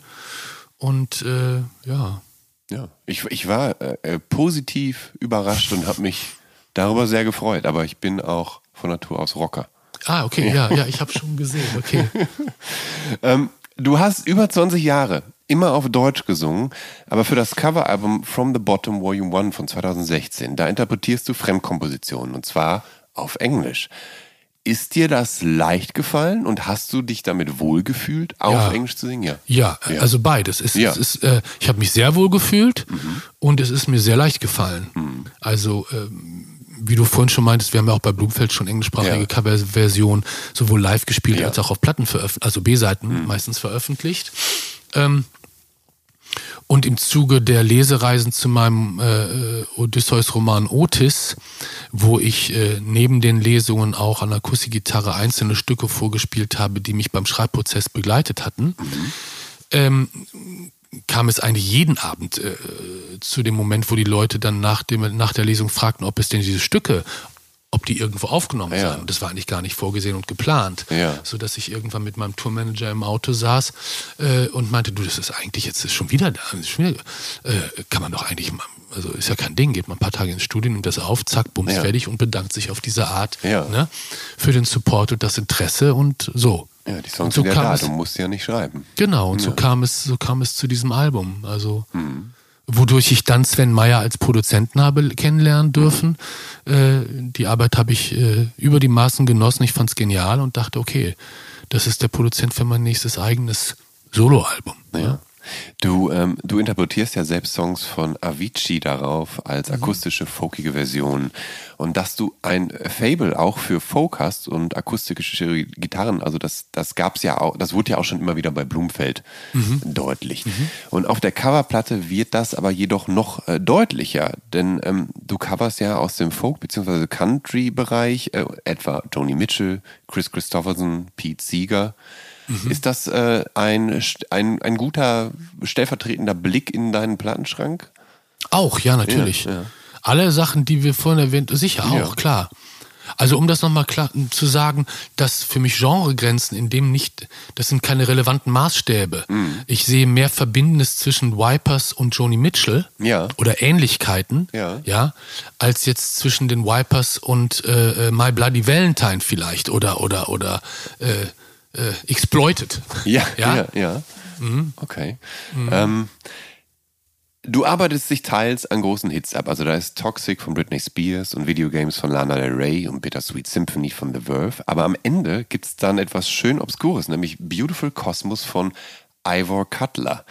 Und äh, ja, Ja, ich, ich war äh, positiv überrascht und habe mich darüber sehr gefreut, aber ich bin auch von Natur aus Rocker. Ah, okay, ja, ja, ich habe schon gesehen, okay. [laughs] Ähm, du hast über 20 Jahre immer auf Deutsch gesungen, aber für das Coveralbum From the Bottom Volume 1 von 2016, da interpretierst du Fremdkompositionen und zwar auf Englisch. Ist dir das leicht gefallen und hast du dich damit wohlgefühlt, auf Ja. Englisch zu singen? Ja. Ja, Ja. also beides. Es, Ja. es ist, äh, ich habe mich sehr wohl gefühlt und es ist mir sehr leicht gefallen. Also, ähm, wie du vorhin schon meintest, wir haben ja auch bei Blumfeld schon englischsprachige Ja. Coverversionen sowohl live gespielt Ja. als auch auf Platten veröffentlicht, also B-Seiten meistens veröffentlicht. Ähm, und im Zuge der Lesereisen zu meinem äh, Odysseus-Roman Otis, wo ich äh, neben den Lesungen auch an der Akustikgitarre einzelne Stücke vorgespielt habe, die mich beim Schreibprozess begleitet hatten, ähm, kam es eigentlich jeden Abend äh, zu dem Moment, wo die Leute dann nach, dem, nach der Lesung fragten, ob es denn diese Stücke, ob die irgendwo aufgenommen Ja. seien. Das war eigentlich gar nicht vorgesehen und geplant. Ja. So dass ich irgendwann mit meinem Tourmanager im Auto saß äh, und meinte, du, das ist eigentlich jetzt ist schon wieder da. Ist schon wieder, äh, kann man doch eigentlich mal, also ist ja kein Ding, geht man ein paar Tage ins Studio, nimmt das auf, zack, bums, Ja. fertig und bedankt sich auf diese Art Ja. ne, für den Support und das Interesse und so. Ja, die Songs Und so sind ja kam da, es- du musst ja nicht schreiben. Genau, und so kam es, so kam es zu diesem Album. Also, wodurch ich dann Sven Meyer als Produzenten habe kennenlernen dürfen. Äh, die Arbeit habe ich äh, über die Maßen genossen. Ich fand es genial und dachte, okay, das ist der Produzent für mein nächstes eigenes Soloalbum. Ja. Du, ähm, du interpretierst ja selbst Songs von Avicii darauf als akustische, folkige Version. Und dass du ein Fable auch für Folk hast und akustische Gitarren, also das, das gab's ja auch, das wurde ja auch schon immer wieder bei Blumfeld deutlich. Und auf der Coverplatte wird das aber jedoch noch äh, deutlicher, denn ähm, du coverst ja aus dem Folk- bzw. Country-Bereich äh, etwa Joni Mitchell, Chris Christopherson, Pete Seeger. Ist das äh, ein, ein, ein guter stellvertretender Blick in deinen Plattenschrank? Auch, ja, natürlich. Ja, ja. Alle Sachen, die wir vorhin erwähnt sicher auch, Ja. klar. Also um das nochmal klar zu sagen, dass für mich Genregrenzen in dem nicht, das sind keine relevanten Maßstäbe. Mhm. Ich sehe mehr Verbindendes zwischen Vipers und Joni Mitchell Ja. oder Ähnlichkeiten, Ja. ja, als jetzt zwischen den Vipers und äh, äh, My Bloody Valentine vielleicht oder oder oder äh, äh, Exploited. [laughs] Ja, ja, ja. ja. Okay. Ähm, du arbeitest dich teils an großen Hits ab. Also da ist Toxic von Britney Spears und Videogames von Lana Del Rey und Bittersweet Symphony von The Verve. Aber am Ende gibt es dann etwas schön Obskures, nämlich Beautiful Cosmos von Ivor Cutler,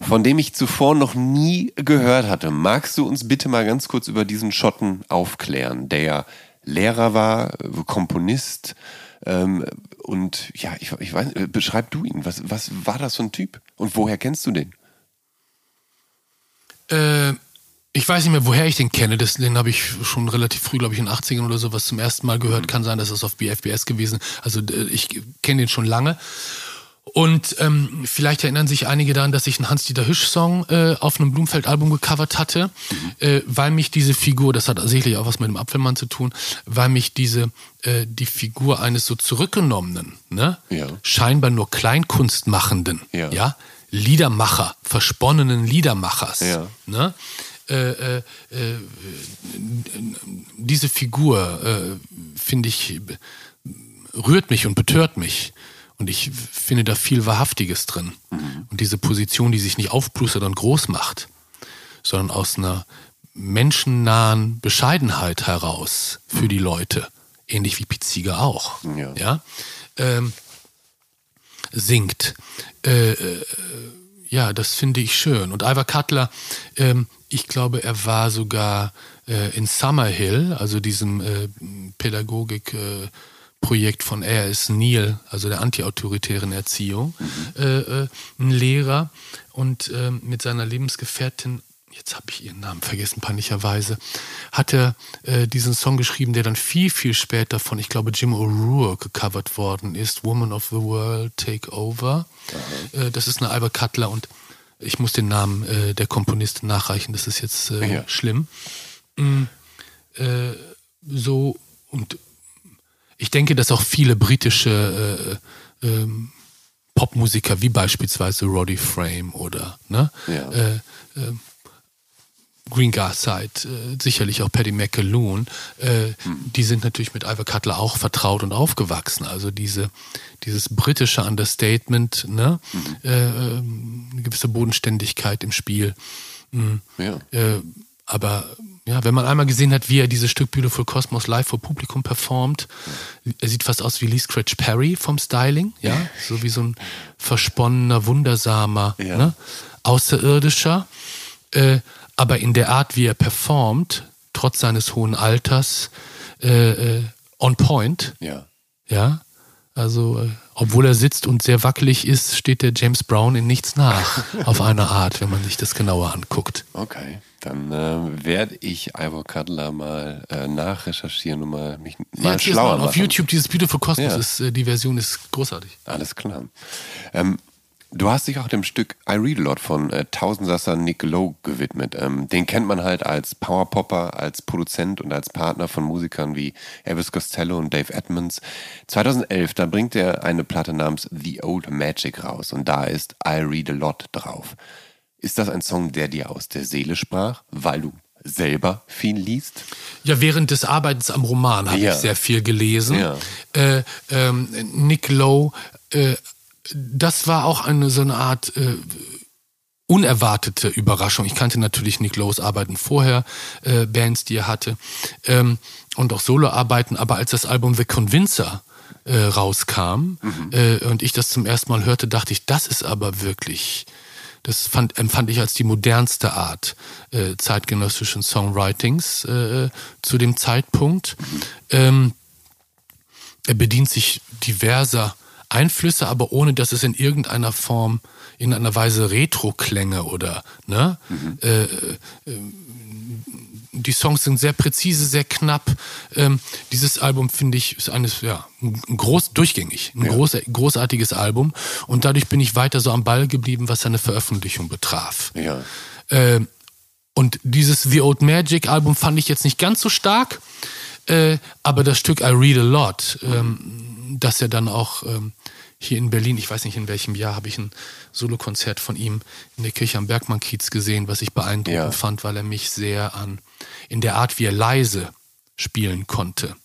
von dem ich zuvor noch nie gehört hatte. Magst du uns bitte mal ganz kurz über diesen Schotten aufklären, der Lehrer war, Komponist ähm, und ja, ich, ich weiß, äh, beschreib du ihn. Was, was war das für ein Typ und woher kennst du den? Äh, ich weiß nicht mehr, woher ich den kenne. Das, den habe ich schon relativ früh, glaube ich, in den 80ern oder sowas zum ersten Mal gehört. Kann sein, dass es auf BFBS gewesen Also ich kenne den schon lange. Und ähm, vielleicht erinnern sich einige daran, dass ich einen Hans-Dieter Hüsch-Song äh, auf einem Blumfeld-Album gecovert hatte, äh, weil mich diese Figur, das hat sicherlich auch was mit dem Apfelmann zu tun, weil mich diese, äh, die Figur eines so zurückgenommenen, ne, Ja. scheinbar nur Kleinkunstmachenden, Ja. ja, Liedermacher, versponnenen Liedermachers, Ja. ne, äh, äh, äh, diese Figur, äh, finde ich, rührt mich und betört mich. Und ich finde da viel Wahrhaftiges drin. Und diese Position, die sich nicht aufplustert und groß macht, sondern aus einer menschennahen Bescheidenheit heraus für die Leute ähnlich wie Pizziger auch, Ja. ja ähm, singt. Äh, äh, ja, das finde ich schön. Und Ivor Cutler, ähm, ich glaube, er war sogar äh, in Summerhill, also diesem äh, Pädagogik-Projekt von R.S. Neal, also der antiautoritären Erziehung, äh, äh, ein Lehrer und ähm, mit seiner Lebensgefährtin jetzt habe ich ihren Namen vergessen, peinlicherweise, hat er äh, diesen Song geschrieben, der dann viel, viel später von, ich glaube, Jim O'Rourke gecovert worden ist, Woman of the World, Take Over. Äh, das ist eine Albert Cutler und ich muss den Namen äh, der Komponistin nachreichen, das ist jetzt äh, Ja. schlimm. Mm, äh, so, und ich denke, dass auch viele britische äh, ähm, Popmusiker, wie beispielsweise Roddy Frame oder ne, Ja. äh, äh, Green Garside, äh, sicherlich auch Paddy McAloon, äh, die sind natürlich mit Ivor Cutler auch vertraut und aufgewachsen. Also diese, dieses britische Understatement, ne, äh, ähm, eine gewisse Bodenständigkeit im Spiel. Mhm. Ja. Äh, aber ja, wenn man einmal gesehen hat, wie er dieses Stück Beautiful Cosmos live vor Publikum performt, er sieht fast aus wie Lee Scratch Perry vom Styling, ja, so wie so ein versponnener, wundersamer, Ja. ne? Außerirdischer, äh, aber in der Art, wie er performt, trotz seines hohen Alters, äh, äh, on point, Ja. ja. Also, äh, obwohl er sitzt und sehr wackelig ist, steht der James Brown in nichts nach, [laughs] auf eine Art, wenn man sich das genauer anguckt. Okay, dann äh, werde ich Ivor Cutler mal äh, nachrecherchieren und mal mich mal ist schlauer machen. auf YouTube dieses Beautiful Cosmos, Ja. ist, äh, die Version ist großartig. Alles klar. Ähm, du hast dich auch dem Stück I Read a Lot von äh, Tausendsasser Nick Lowe gewidmet. Ähm, den kennt man halt als Powerpopper, als Produzent und als Partner von Musikern wie Elvis Costello und Dave Edmonds. 2011, da bringt er eine Platte namens The Old Magic raus und da ist I Read a Lot drauf. Ist das ein Song, der dir aus der Seele sprach, weil du selber viel liest? Ja, während des Arbeitens am Roman habe Ja. ich sehr viel gelesen. Ja. Äh, ähm, Nick Lowe, äh, das war auch eine so eine Art äh, unerwartete Überraschung. Ich kannte natürlich Nick Lowe's Arbeiten vorher, äh, Bands, die er hatte, ähm, und auch Soloarbeiten, aber als das Album The Convincer äh, rauskam äh, und ich das zum ersten Mal hörte, dachte ich, das ist aber wirklich, das fand, empfand ich als die modernste Art äh, zeitgenössischen Songwritings äh, zu dem Zeitpunkt. Ähm, er bedient sich diverser Einflüsse, aber ohne dass es in irgendeiner Form, in einer Weise Retro-Klänge oder, ne? Äh, äh, die Songs sind sehr präzise, sehr knapp. Ähm, dieses Album finde ich ist eines, ja, ein groß, durchgängig, ein groß, großartiges Album. Und dadurch bin ich weiter so am Ball geblieben, was seine Veröffentlichung betraf. Ja. Äh, und dieses The Old Magic Album fand ich jetzt nicht ganz so stark, äh, aber das Stück I Read a Lot, ähm, das er dann auch ähm, hier in Berlin, ich weiß nicht in welchem Jahr, habe ich ein Solokonzert von ihm in der Kirche am Bergmann-Kiez gesehen, was ich beeindruckend Ja. fand, weil er mich sehr an, in der Art, wie er leise spielen konnte.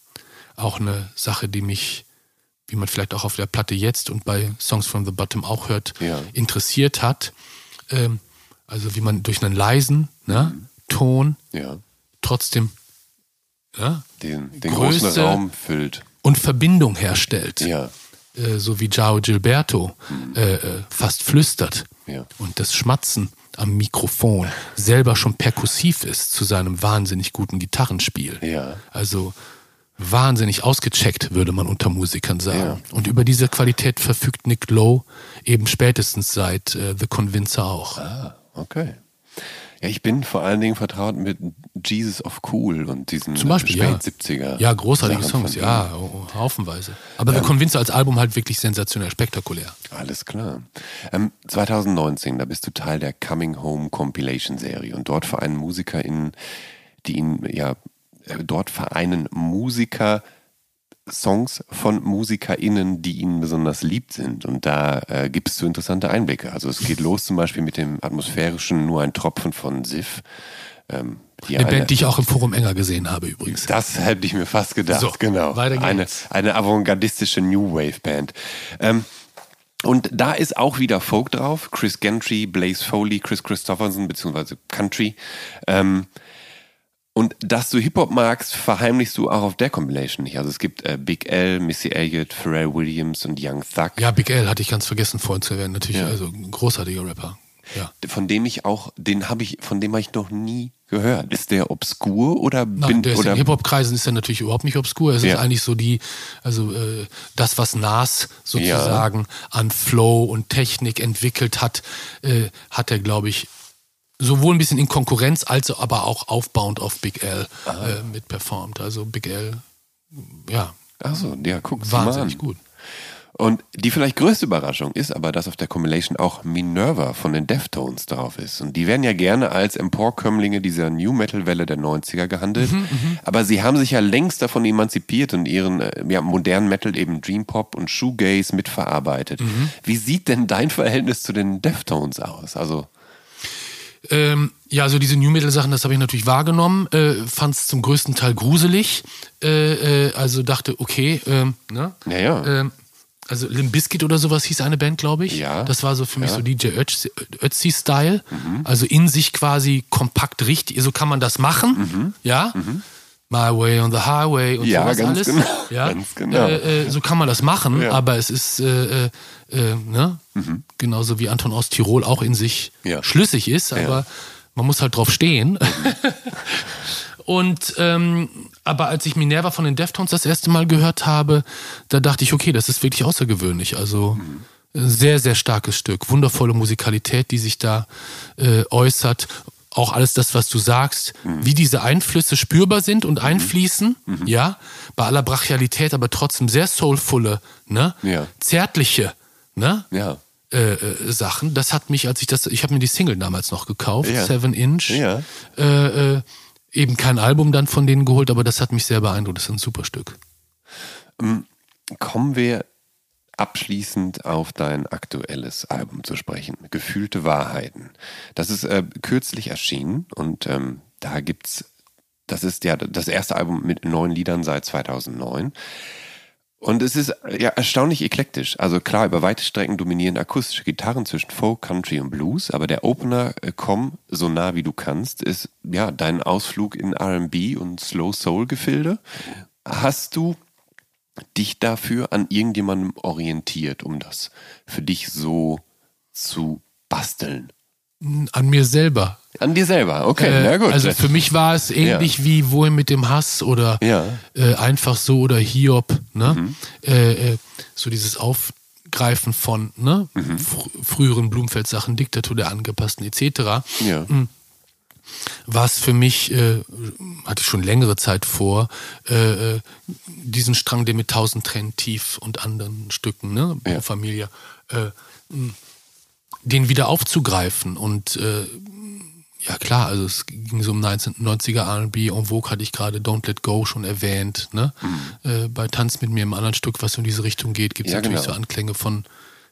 Auch eine Sache, die mich, wie man vielleicht auch auf der Platte jetzt und bei Songs from the Bottom auch hört, Ja. interessiert hat. Ähm, also wie man durch einen leisen ne, Ton Ja. trotzdem ja, Den, den Größe- großen Raum füllt. und Verbindung herstellt. Ja. Äh, so wie Giao Gilberto äh, äh, fast flüstert Ja. und das Schmatzen am Mikrofon selber schon perkussiv ist zu seinem wahnsinnig guten Gitarrenspiel. Ja. Also wahnsinnig ausgecheckt, würde man unter Musikern sagen. Ja. Und über diese Qualität verfügt Nick Lowe eben spätestens seit äh, The Convincer auch. Ah, okay. Ja, ich bin vor allen Dingen vertraut mit Jesus of Cool und diesen Zum Beispiel, ja. spät 70er. Ja, großartige Sachen Songs, ja, oh, oh, haufenweise. Aber The Convincer als Album halt wirklich sensationell, spektakulär. Alles klar. Ähm, 2019, da bist du Teil der Coming Home Compilation Serie und dort vereinen MusikerInnen, die ihn, ja, äh, dort vereinen Musiker Songs von MusikerInnen, die ihnen besonders lieb sind. Und da äh, gibst du interessante Einblicke. Also es geht los zum Beispiel mit dem atmosphärischen Nur ein Tropfen von Sif. Ähm, die Eine eine- Band, die ich auch im Forum enger gesehen habe übrigens. Das hätte ich mir fast gedacht, So, genau. weiter geht's. Eine, eine avantgardistische New Wave Band. Ähm, und da ist auch wieder Folk drauf. Chris Gentry, Blaze Foley, Chris Christopherson, beziehungsweise Country. Ähm, Und dass du Hip-Hop magst, verheimlichst du auch auf der Compilation nicht. Also es gibt äh, Big L, Missy Elliott, Pharrell Williams und Young Thug. Ja, Big L hatte ich ganz vergessen vorhin zu erwähnen. Natürlich, ja. also ein großartiger Rapper. Ja. Von dem ich auch, den habe ich, von dem habe ich noch nie gehört. Ist der obskur oder Nein, bin der ist oder in Hip-Hop-Kreisen ist er natürlich überhaupt nicht obskur. Es Ja. ist eigentlich so die, also äh, das, was Nas sozusagen an Flow und Technik entwickelt hat, äh, hat er, glaube ich, sowohl ein bisschen in Konkurrenz als aber auch aufbauend auf Big L äh, mit performt. Also Big L, ja, Achso, ja, guck wahnsinnig gut. Und die vielleicht größte Überraschung ist aber, dass auf der Compilation auch Minerva von den Deftones drauf ist. Und die werden ja gerne als Emporkömmlinge dieser New Metal Welle der 90er gehandelt. aber sie haben sich ja längst davon emanzipiert und ihren äh, ja, modernen Metal eben Dream Pop und Shoegaze mitverarbeitet. Wie sieht denn dein Verhältnis zu den Deftones aus? Also, Ähm, ja, also diese New Metal Sachen, das habe ich natürlich wahrgenommen, äh, fand es zum größten Teil gruselig. Äh, äh, also dachte, okay, ähm, ne? Ja, ja. Ähm, also Limp Bizkit oder sowas hieß eine Band, glaube ich. Ja. Das war so für mich Ja. Mhm. so DJ Ötzi- Ötzi-Style. Also in sich quasi kompakt richtig. So kann man das machen. Ja. My Way on the Highway und Mhm. Ja, sowas ganz alles. genau. [laughs] Ja. Ganz genau. Äh, äh, so kann man das machen, Ja. aber es ist äh, äh, äh, ne? genauso wie Anton aus Tirol auch in sich Ja. schlüssig ist, aber man muss halt drauf stehen. [laughs] Und ähm, aber als ich Minerva von den Deftones das erste Mal gehört habe, da dachte ich, okay, das ist wirklich außergewöhnlich. Also ein sehr, sehr starkes Stück. Wundervolle Musikalität, die sich da äh, äußert. Auch alles das, was du sagst, wie diese Einflüsse spürbar sind und einfließen, ja, bei aller Brachialität, aber trotzdem sehr soulvolle, ne, Ja. zärtliche, ne, ja. äh, äh, Sachen. Das hat mich, als ich das, ich habe mir die Single damals noch gekauft, Ja. Seven Inch. Ja. Äh, äh, eben kein Album dann von denen geholt, aber das hat mich sehr beeindruckt. Das ist ein super Stück. Kommen wir abschließend auf dein aktuelles Album zu sprechen. Gefühlte Wahrheiten. Das ist äh, kürzlich erschienen und ähm, da gibt's, das ist ja das erste Album mit neun Liedern seit 2009. Und es ist ja erstaunlich eklektisch. Also klar, über weite Strecken dominieren akustische Gitarren zwischen Folk, Country und Blues, aber der Opener äh, Komm so nah wie du kannst ist ja dein Ausflug in R&B und Slow Soul Gefilde. Hast du dich dafür an irgendjemandem orientiert, um das für dich so zu basteln? An mir selber. An dir selber, okay, Äh, na gut. Also für mich war es ähnlich wie Wohin mit dem Hass oder Ja. äh, einfach so oder Hiob, ne? Mhm. Äh, äh, so dieses Aufgreifen von ne? Mhm. Fr früheren Blumfeld-Sachen, Diktatur der Angepassten etc. ja. war es für mich, äh, hatte ich schon längere Zeit vor, äh, äh, diesen Strang, der mit Tausend Tränen tief und anderen Stücken, ne, Ja. Familie, äh, den wieder aufzugreifen und äh, ja klar, also es ging so um 1990er R&B, En Vogue hatte ich gerade Don't Let Go schon erwähnt, ne? Äh, bei Tanz mit mir im anderen Stück, was in diese Richtung geht, gibt es Mhm. Ja, natürlich genau. so Anklänge von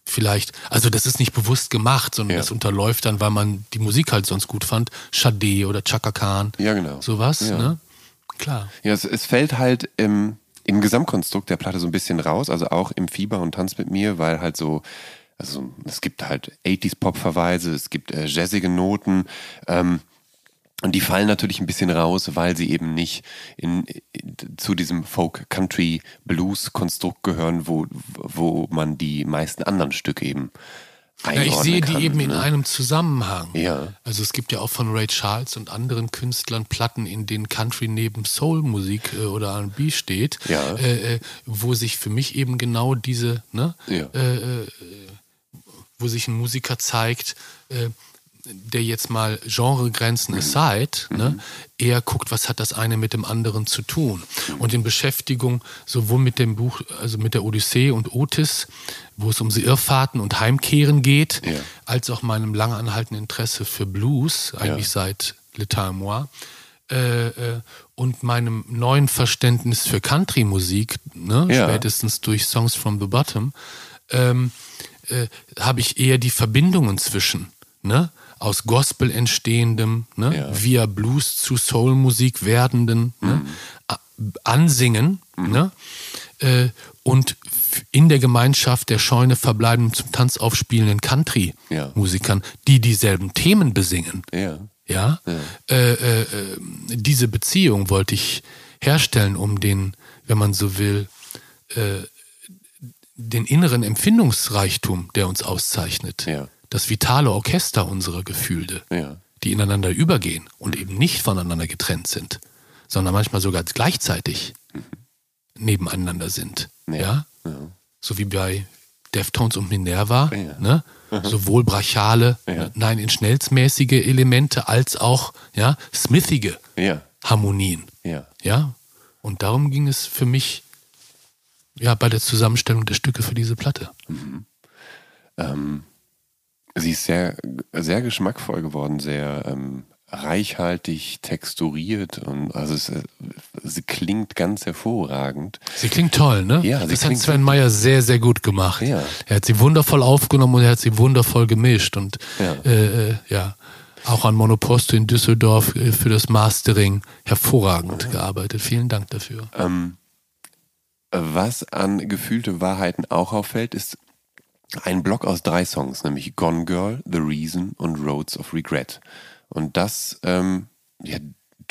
vielleicht, also das ist nicht bewusst gemacht, sondern Ja. das unterläuft dann, weil man die Musik halt sonst gut fand. Sade oder Chaka Khan. Ja, genau. Sowas, Ja. ne? Klar. Ja, es, es fällt halt im, im Gesamtkonstrukt der Platte so ein bisschen raus, also auch im Fieber und Tanz mit mir, weil halt so, also es gibt halt 80s-Pop-Verweise, es gibt äh, jazzige Noten, ähm, und die fallen natürlich ein bisschen raus, weil sie eben nicht in, in, zu diesem Folk-Country-Blues-Konstrukt gehören, wo, wo man die meisten anderen Stücke eben Ja, ich sehe die kann, eben ne? in einem Zusammenhang. Ja. Also es gibt ja auch von Ray Charles und anderen Künstlern Platten, in denen Country neben Soul-Musik äh, oder R&B steht, Ja. äh, äh, wo sich für mich eben genau diese, ne, Ja. äh, äh, wo sich ein Musiker zeigt, äh, der jetzt mal Genregrenzen aside, ne, eher guckt, was hat das eine mit dem anderen zu tun. Und in Beschäftigung sowohl mit dem Buch, also mit der Odyssee und Otis, wo es um Irrfahrten und Heimkehren geht, Ja. als auch meinem lang anhaltenden Interesse für Blues, eigentlich seit L'État et moi, äh, äh, und meinem neuen Verständnis für Country-Musik, ne, Ja. spätestens durch Songs from the Bottom, ähm, äh, habe ich eher die Verbindungen zwischen, ne, aus Gospel entstehendem, ne, Ja. via Blues zu Soul-Musik werdenden, ne, a- Ansingen, ne, äh, und in der Gemeinschaft der Scheune verbleibenden zum Tanz aufspielenden Ja. Country-Musikern, die dieselben Themen besingen. Ja. Ja, Äh, äh, äh, diese Beziehung wollte ich herstellen, um den, wenn man so will, äh, den inneren Empfindungsreichtum, der uns auszeichnet, Ja. Das vitale Orchester unserer Gefühle, Ja. die ineinander übergehen und eben nicht voneinander getrennt sind, sondern manchmal sogar gleichzeitig nebeneinander sind. Ja. Ja. So wie bei Deftones und Minerva, ne? Sowohl brachiale, Ja. nein, in schnellsmäßige Elemente als auch ja, smithige. Harmonien. Ja. Und darum ging es für mich ja bei der Zusammenstellung der Stücke für diese Platte. Ähm, sie ist sehr, sehr geschmackvoll geworden, sehr ähm, reichhaltig texturiert und also es, äh, sie klingt ganz hervorragend. Sie klingt toll, ne? Ja, das hat Sven Meyer sehr, sehr gut gemacht. Ja. Er hat sie wundervoll aufgenommen und er hat sie wundervoll gemischt. Und Ja. äh, äh, ja, auch an Monoposto in Düsseldorf äh, für das Mastering hervorragend gearbeitet. Vielen Dank dafür. Ähm, was an gefühlte Wahrheiten auch auffällt, ist ein Block aus drei Songs, nämlich Gone Girl, The Reason und Roads of Regret. Und das ähm, ja,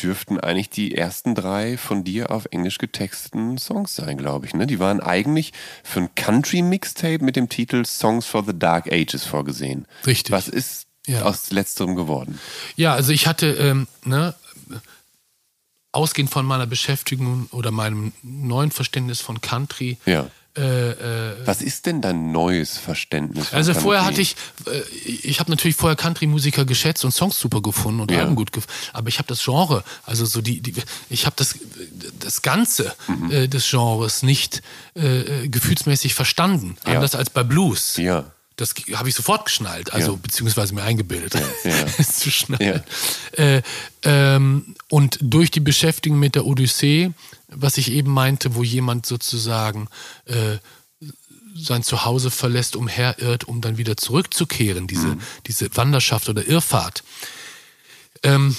dürften eigentlich die ersten drei von dir auf Englisch getexteten Songs sein, glaube ich. Ne? Die waren eigentlich für ein Country-Mixtape mit dem Titel Songs for the Dark Ages vorgesehen. Richtig. Was ist Ja. aus letzterem geworden? Ja, also ich hatte, ähm, ne, ausgehend von meiner Beschäftigung oder meinem neuen Verständnis von Country, Ja. Äh, äh, Was ist denn dein neues Verständnis? Also vorher Country? hatte ich, äh, ich habe natürlich vorher Country-Musiker geschätzt und Songs super gefunden und Ja. Alben gut gefunden, aber ich habe das Genre, also so die, die ich habe das, das Ganze Mhm. äh, des Genres nicht äh, gefühlsmäßig verstanden, Ja. anders als bei Blues. Ja. Das habe ich sofort geschnallt, also Ja. beziehungsweise mir eingebildet, ja. es [laughs] zu schnallen. Äh, ähm, und durch die Beschäftigung mit der Odyssee, was ich eben meinte, wo jemand sozusagen äh, sein Zuhause verlässt, umherirrt, um dann wieder zurückzukehren, diese, diese Wanderschaft oder Irrfahrt. Ähm,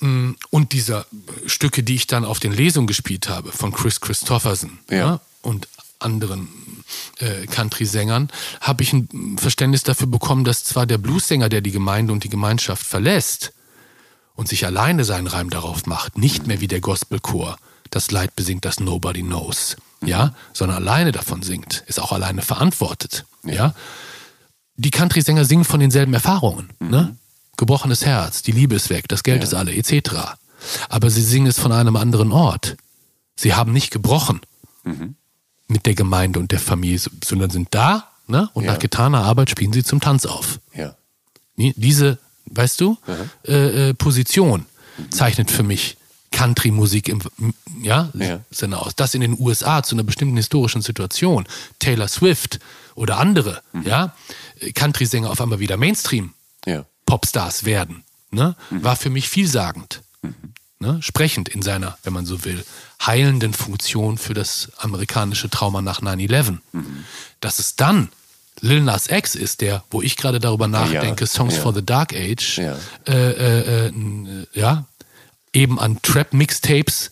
mh, und dieser Stücke, die ich dann auf den Lesungen gespielt habe, von Chris Christopherson Ja. und anderen äh, Country-Sängern, habe ich ein Verständnis dafür bekommen, dass zwar der Bluessänger, der die Gemeinde und die Gemeinschaft verlässt und sich alleine seinen Reim darauf macht, nicht mehr wie der Gospelchor das Leid besingt, das Nobody knows, ja, sondern alleine davon singt, ist auch alleine verantwortet, ja. Die Country-Sänger singen von denselben Erfahrungen, ne? Gebrochenes Herz, die Liebe ist weg, das Geld ist alle, etc. Aber sie singen es von einem anderen Ort. Sie haben nicht gebrochen mit der Gemeinde und der Familie, sondern sind da, ne? Und Ja. nach getaner Arbeit spielen sie zum Tanz auf. Ja. Nie- Diese, weißt du, äh, äh, Position zeichnet für mich Country-Musik im ja, Ja. Sinne aus. Das in den USA zu einer bestimmten historischen Situation, Taylor Swift oder andere, ja, äh, Country-Sänger auf einmal wieder Mainstream Ja. Popstars werden, ne, war für mich vielsagend. Ne, sprechend in seiner, wenn man so will, heilenden Funktion für das amerikanische Trauma nach 9-11. Dass es dann Lil Nas X ist, der, wo ich gerade darüber nachdenke, Songs ja. for the Dark Age, Ja. äh, äh, äh, äh, ja, eben an Trap-Mixtapes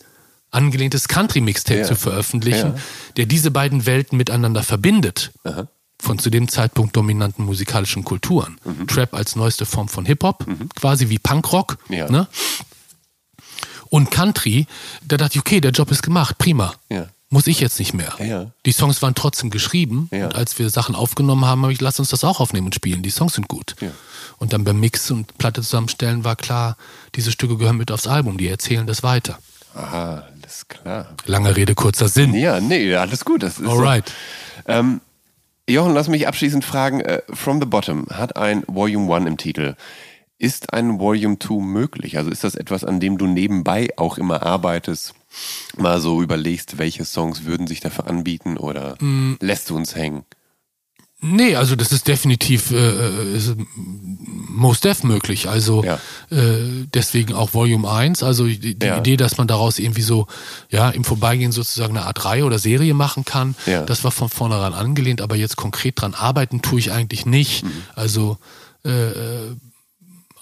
angelehntes Country-Mixtape Ja. zu veröffentlichen, Ja. der diese beiden Welten miteinander verbindet. Aha. Von zu dem Zeitpunkt dominanten musikalischen Kulturen. Mhm. Trap als neueste Form von Hip-Hop, quasi wie Punkrock. Ja. Ne? Und Country, da dachte ich, okay, der Job ist gemacht, prima. Muss ich jetzt nicht mehr. Ja. Die Songs waren trotzdem geschrieben Ja. und als wir Sachen aufgenommen haben, habe ich, lass uns das auch aufnehmen und spielen. Die Songs sind gut. Ja. Und dann beim Mix und Platte zusammenstellen war klar, diese Stücke gehören mit aufs Album, die erzählen das weiter. Aha, alles klar. Lange Rede, kurzer Sinn. Ja, nee, alles gut. Das ist Alright. So. Ähm, Jochen, lass mich abschließend fragen. Äh, From the Bottom hat ein Volume 1 im Titel. Ist ein Volume 2 möglich? Also ist das etwas, an dem du nebenbei auch immer arbeitest? Mal so überlegst, welche Songs würden sich dafür anbieten oder Mm. lässt du uns hängen? Nee, also das ist definitiv äh, äh, ist most def möglich. Also Ja. äh, deswegen auch Volume 1. Also die, die Ja. Idee, dass man daraus irgendwie so ja im Vorbeigehen sozusagen eine Art Reihe oder Serie machen kann, Ja. das war von vornherein angelehnt, aber jetzt konkret dran arbeiten tue ich eigentlich nicht. Mhm. Also äh, äh,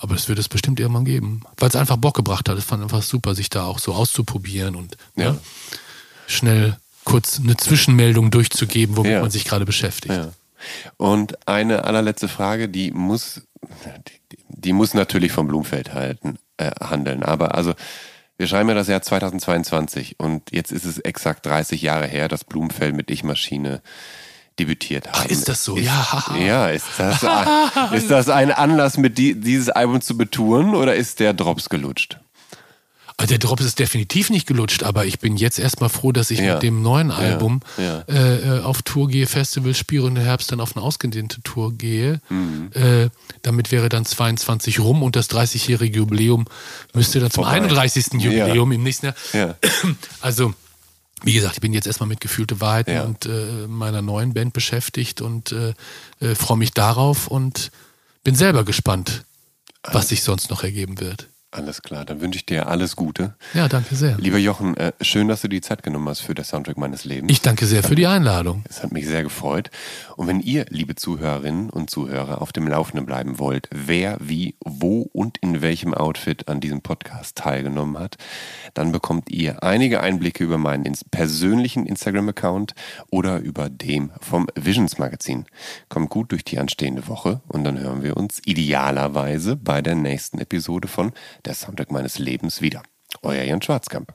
aber es wird es bestimmt irgendwann geben. Weil es einfach Bock gebracht hat. Es fand einfach super, sich da auch so auszuprobieren und Ja. ne, schnell kurz eine Zwischenmeldung durchzugeben, womit Ja. man sich gerade beschäftigt. Ja. Und eine allerletzte Frage, die muss, die, die die muss natürlich vom Blumfeld halten, äh, handeln. Aber also, wir schreiben ja das Jahr 2022 und jetzt ist es exakt 30 Jahre her, dass Blumfeld mit Ich-Maschine debütiert haben. Ach, ist das so? Ist, ja. Ja, ist das, ein, [laughs] ist das ein Anlass, mit die, dieses Album zu betouren oder ist der Drops gelutscht? Also der Drops ist definitiv nicht gelutscht, aber ich bin jetzt erstmal froh, dass ich Ja. mit dem neuen Album Ja. Äh, äh, auf Tour gehe, Festivals spiele und im Herbst dann auf eine ausgedehnte Tour gehe. Mhm. Äh, damit wäre dann 22 rum und das 30-jährige Jubiläum müsste dann zum Vorbei. 31. Jubiläum im nächsten Jahr. Ja. Also, wie gesagt, ich bin jetzt erstmal mit gefühlte Wahrheiten Ja. und äh, meiner neuen Band beschäftigt und äh, äh, freue mich darauf und bin selber gespannt, was sich sonst noch ergeben wird. Alles klar, dann wünsche ich dir alles Gute. Ja, danke sehr. Lieber Jochen, äh, schön, dass du die Zeit genommen hast für das Soundtrack meines Lebens. Ich danke sehr für die Einladung. Es hat mich sehr gefreut. Und wenn ihr, liebe Zuhörerinnen und Zuhörer, auf dem Laufenden bleiben wollt, wer, wie, wo und in welchem Outfit an diesem Podcast teilgenommen hat, dann bekommt ihr einige Einblicke über meinen ins persönlichen Instagram-Account oder über dem vom Visions Magazin. Kommt gut durch die anstehende Woche und dann hören wir uns idealerweise bei der nächsten Episode von Der Soundtrack meines Lebens wieder. Euer Jan Schwarzkamp.